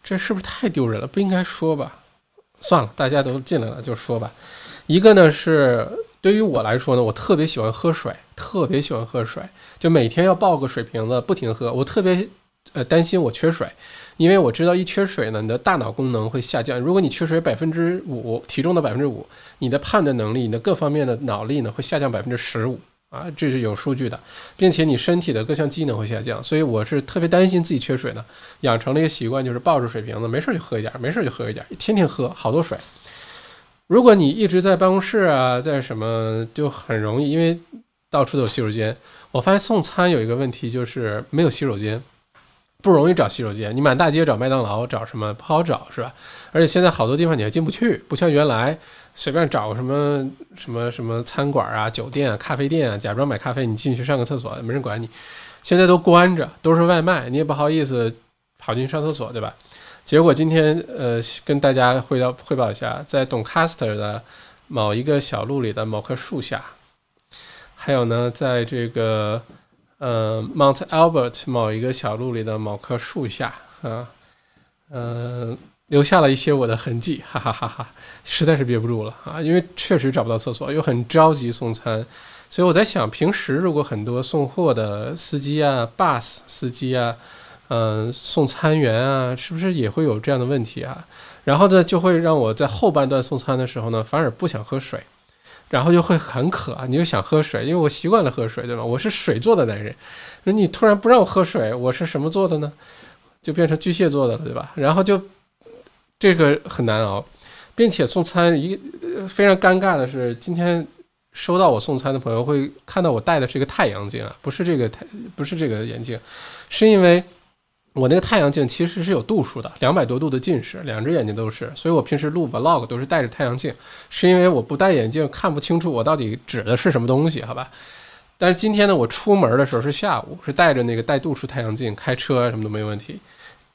这是不是太丢人了？不应该说吧？算了，大家都进来了就说吧。一个呢是。对于我来说呢，我特别喜欢喝水，特别喜欢喝水，就每天要抱个水瓶子不停喝。我特别呃担心我缺水，因为我知道一缺水呢，你的大脑功能会下降。如果你缺水百分之五，体重的百分之五，你的判断能力、你的各方面的脑力呢会下降百分之十五啊，这是有数据的，并且你身体的各项机能会下降。所以我是特别担心自己缺水呢，养成了一个习惯，就是抱着水瓶子，没事就喝一点，没事就喝一点，天天喝好多水。如果你一直在办公室啊，在什么就很容易，因为到处都有洗手间。我发现送餐有一个问题，就是没有洗手间，不容易找洗手间。你满大街找麦当劳，找什么不好找，是吧？而且现在好多地方你还进不去，不像原来随便找个什么什么什么餐馆啊、酒店啊、咖啡店啊，假装买咖啡，你进去上个厕所没人管你。现在都关着，都是外卖，你也不好意思跑进去上厕所，对吧？结果今天，呃，跟大家汇报汇报一下，在 Doncaster 的某一个小路里的某棵树下，还有呢，在这个呃，Mount Albert 某一个小路里的某棵树下啊，呃，留下了一些我的痕迹，(laughs) 哈哈哈哈，实在是憋不住了啊，因为确实找不到厕所，又很着急送餐，所以我在想，平时如果很多送货的司机啊，bus 司机啊，嗯，送餐员啊，是不是也会有这样的问题啊？然后呢，就会让我在后半段送餐的时候呢，反而不想喝水。然后就会很渴啊，你就想喝水，因为我习惯了喝水，对吧？我是水做的男人，那你突然不让我喝水，我是什么做的呢？就变成巨蟹座的了，对吧？然后就这个很难熬，并且送餐一非常尴尬的是，今天收到我送餐的朋友会看到我戴的是一个太阳镜啊，不是这个太不是这个眼镜，是因为。我那个太阳镜其实是有度数的，两百多度的近视，两只眼睛都是，所以我平时录 vlog 都是戴着太阳镜，是因为我不戴眼镜看不清楚我到底指的是什么东西，好吧？但是今天呢，我出门的时候是下午，是戴着那个带度数太阳镜，开车什么都没问题，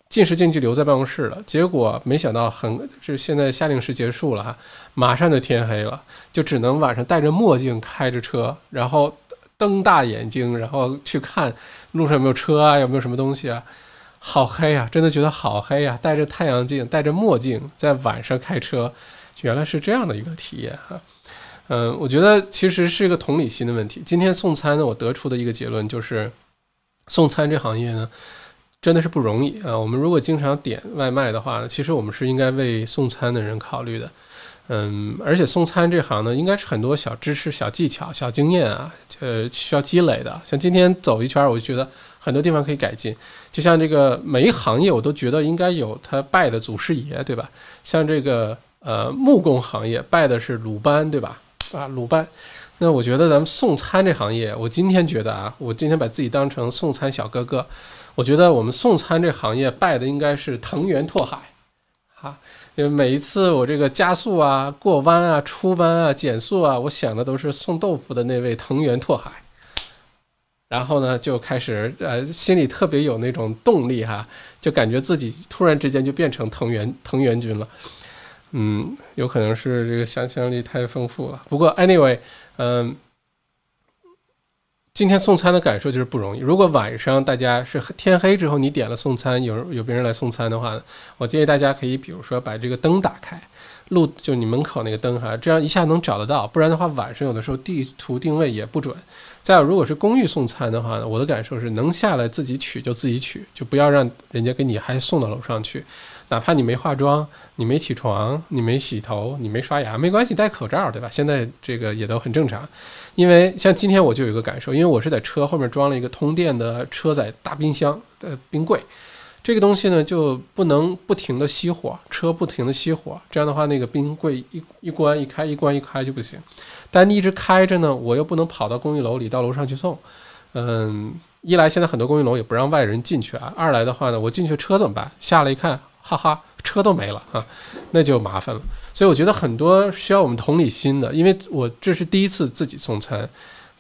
近视镜就留在办公室了。结果没想到，很是现在夏令时结束了哈，马上就天黑了，就只能晚上戴着墨镜开着车，然后瞪大眼睛，然后去看路上有没有车啊，有没有什么东西啊。好黑呀，真的觉得好黑呀！戴着太阳镜，戴着墨镜，在晚上开车，原来是这样的一个体验哈。嗯，我觉得其实是一个同理心的问题。今天送餐呢，我得出的一个结论就是，送餐这行业呢，真的是不容易啊。我们如果经常点外卖的话呢，其实我们是应该为送餐的人考虑的。嗯，而且送餐这行呢，应该是很多小知识、小技巧、小经验啊，呃，需要积累的。像今天走一圈，我就觉得。很多地方可以改进，就像这个每一行业，我都觉得应该有他拜的祖师爷，对吧？像这个呃木工行业拜的是鲁班，对吧？啊，鲁班。那我觉得咱们送餐这行业，我今天觉得啊，我今天把自己当成送餐小哥哥，我觉得我们送餐这行业拜的应该是藤原拓海，哈，因为每一次我这个加速啊、过弯啊、出弯啊、减速啊，我想的都是送豆腐的那位藤原拓海。然后呢，就开始呃，心里特别有那种动力哈，就感觉自己突然之间就变成藤原藤原君了，嗯，有可能是这个想象力太丰富了。不过 anyway，嗯，今天送餐的感受就是不容易。如果晚上大家是天黑之后你点了送餐，有有别人来送餐的话，我建议大家可以比如说把这个灯打开。路就你门口那个灯哈，这样一下能找得到，不然的话晚上有的时候地图定位也不准。再有，如果是公寓送餐的话呢，我的感受是能下来自己取就自己取，就不要让人家给你还送到楼上去。哪怕你没化妆，你没起床，你没洗头，你没刷牙，没关系，戴口罩对吧？现在这个也都很正常。因为像今天我就有一个感受，因为我是在车后面装了一个通电的车载大冰箱的冰柜。这个东西呢，就不能不停的熄火，车不停的熄火，这样的话，那个冰柜一一关一开，一关一开就不行。但你一直开着呢，我又不能跑到公寓楼里，到楼上去送。嗯，一来现在很多公寓楼也不让外人进去啊，二来的话呢，我进去车怎么办？下来一看，哈哈，车都没了啊，那就麻烦了。所以我觉得很多需要我们同理心的，因为我这是第一次自己送餐，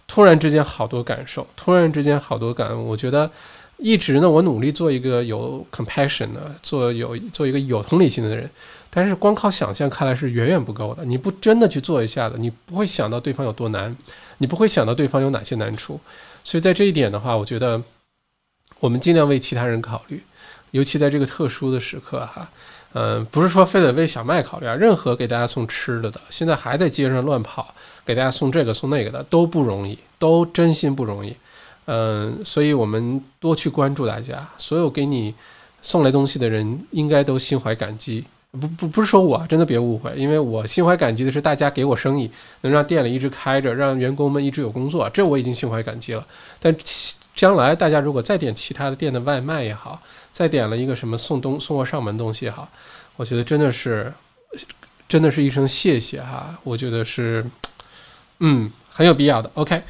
突然之间好多感受，突然之间好多感悟，我觉得。一直呢，我努力做一个有 compassion 的，做有做一个有同理心的人，但是光靠想象看来是远远不够的。你不真的去做一下的，你不会想到对方有多难，你不会想到对方有哪些难处。所以在这一点的话，我觉得我们尽量为其他人考虑，尤其在这个特殊的时刻哈，嗯，不是说非得为小麦考虑啊。任何给大家送吃的的，现在还在街上乱跑，给大家送这个送那个的都不容易，都真心不容易。嗯，所以我们多去关注大家，所有给你送来东西的人，应该都心怀感激。不不不是说我真的别误会，因为我心怀感激的是大家给我生意，能让店里一直开着，让员工们一直有工作，这我已经心怀感激了。但将来大家如果再点其他的店的外卖也好，再点了一个什么送东送货上门东西也好，我觉得真的是真的是一声谢谢哈，我觉得是嗯很有必要的。OK。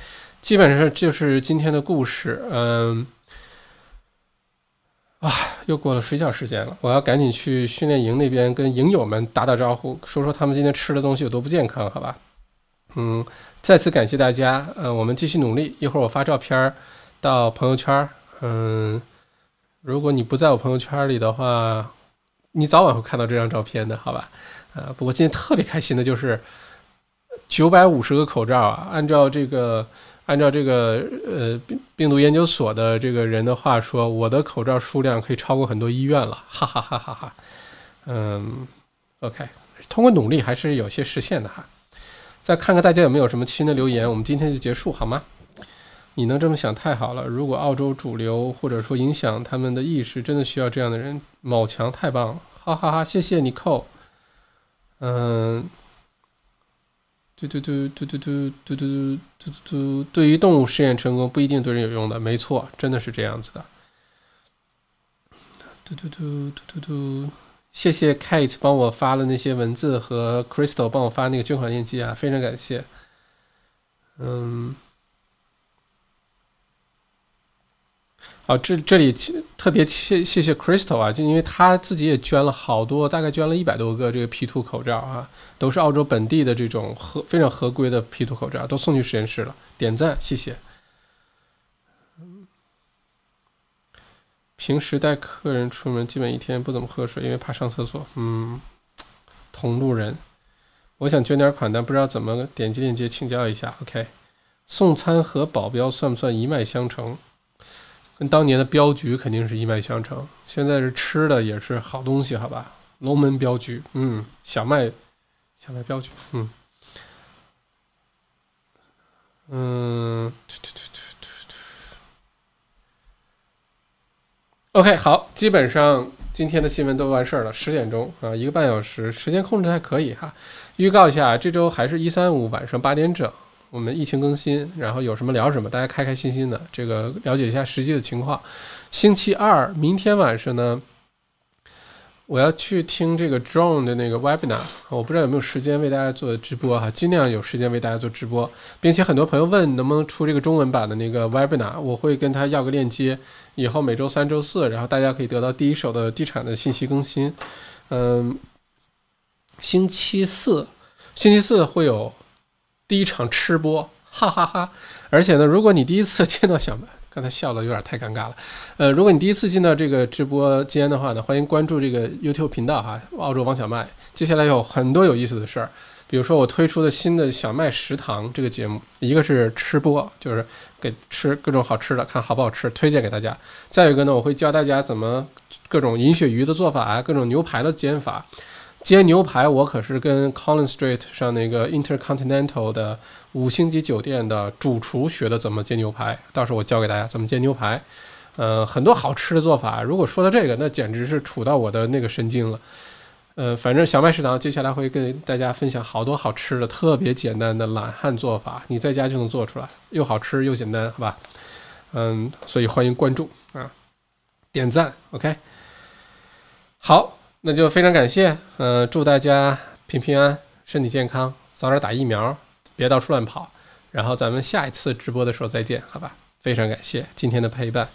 基本上就是今天的故事，嗯，啊，又过了睡觉时间了，我要赶紧去训练营那边跟营友们打打招呼，说说他们今天吃的东西有多不健康，好吧？嗯，再次感谢大家，嗯，我们继续努力，一会儿我发照片到朋友圈，嗯，如果你不在我朋友圈里的话，你早晚会看到这张照片的，好吧？呃，不过今天特别开心的就是九百五十个口罩啊，按照这个。按照这个呃病病毒研究所的这个人的话说，我的口罩数量可以超过很多医院了，哈哈哈哈哈。嗯，OK，通过努力还是有些实现的哈。再看看大家有没有什么新的留言，我们今天就结束好吗？你能这么想太好了。如果澳洲主流或者说影响他们的意识，真的需要这样的人，某强太棒了，哈哈哈！谢谢你扣。嗯，嘟嘟嘟嘟嘟嘟嘟嘟嘟嘟，对于动物试验成功不一定对人有用的，没错，真的是这样子的。嘟嘟嘟嘟嘟嘟，谢谢 Kate 帮我发了那些文字和 Crystal 帮我发那个捐款链接啊，非常感谢。嗯。啊，这这里特别谢谢谢 Crystal 啊，就因为他自己也捐了好多，大概捐了一百多个这个 P2 口罩啊，都是澳洲本地的这种合非常合规的 P2 口罩，都送去实验室了，点赞，谢谢。平时带客人出门，基本一天不怎么喝水，因为怕上厕所。嗯，同路人，我想捐点款，但不知道怎么点击链接请教一下。OK，送餐和保镖算不算一脉相承？跟当年的镖局肯定是一脉相承，现在是吃的也是好东西，好吧？龙门镖局，嗯，小麦，小麦镖局，嗯，嗯，OK，好，基本上今天的新闻都完事儿了，十点钟啊，一个半小时，时间控制的还可以哈。预告一下，这周还是一三五晚上八点整。我们疫情更新，然后有什么聊什么，大家开开心心的，这个了解一下实际的情况。星期二，明天晚上呢，我要去听这个 Drone 的那个 Webinar，我不知道有没有时间为大家做直播哈，尽量有时间为大家做直播，并且很多朋友问能不能出这个中文版的那个 Webinar，我会跟他要个链接，以后每周三、周四，然后大家可以得到第一手的地产的信息更新。嗯，星期四，星期四会有。第一场吃播，哈哈哈！而且呢，如果你第一次见到小麦，(laughs) 刚才笑的有点太尴尬了。呃，如果你第一次进到这个直播间的话呢，欢迎关注这个 YouTube 频道哈，澳洲王小麦。接下来有很多有意思的事儿，比如说我推出的新的小麦食堂这个节目，一个是吃播，就是给吃各种好吃的，看好不好吃，推荐给大家。再有一个呢，我会教大家怎么各种银鳕鱼的做法啊，各种牛排的煎法。煎牛排，我可是跟 Collins Street 上那个 Intercontinental 的五星级酒店的主厨学的怎么煎牛排，到时候我教给大家怎么煎牛排。呃，很多好吃的做法，如果说到这个，那简直是杵到我的那个神经了。呃，反正小麦食堂接下来会跟大家分享好多好吃的，特别简单的懒汉做法，你在家就能做出来，又好吃又简单，好吧？嗯，所以欢迎关注啊，点赞，OK，好。那就非常感谢，嗯，祝大家平平安安，身体健康，早点打疫苗，别到处乱跑，然后咱们下一次直播的时候再见，好吧？非常感谢今天的陪伴。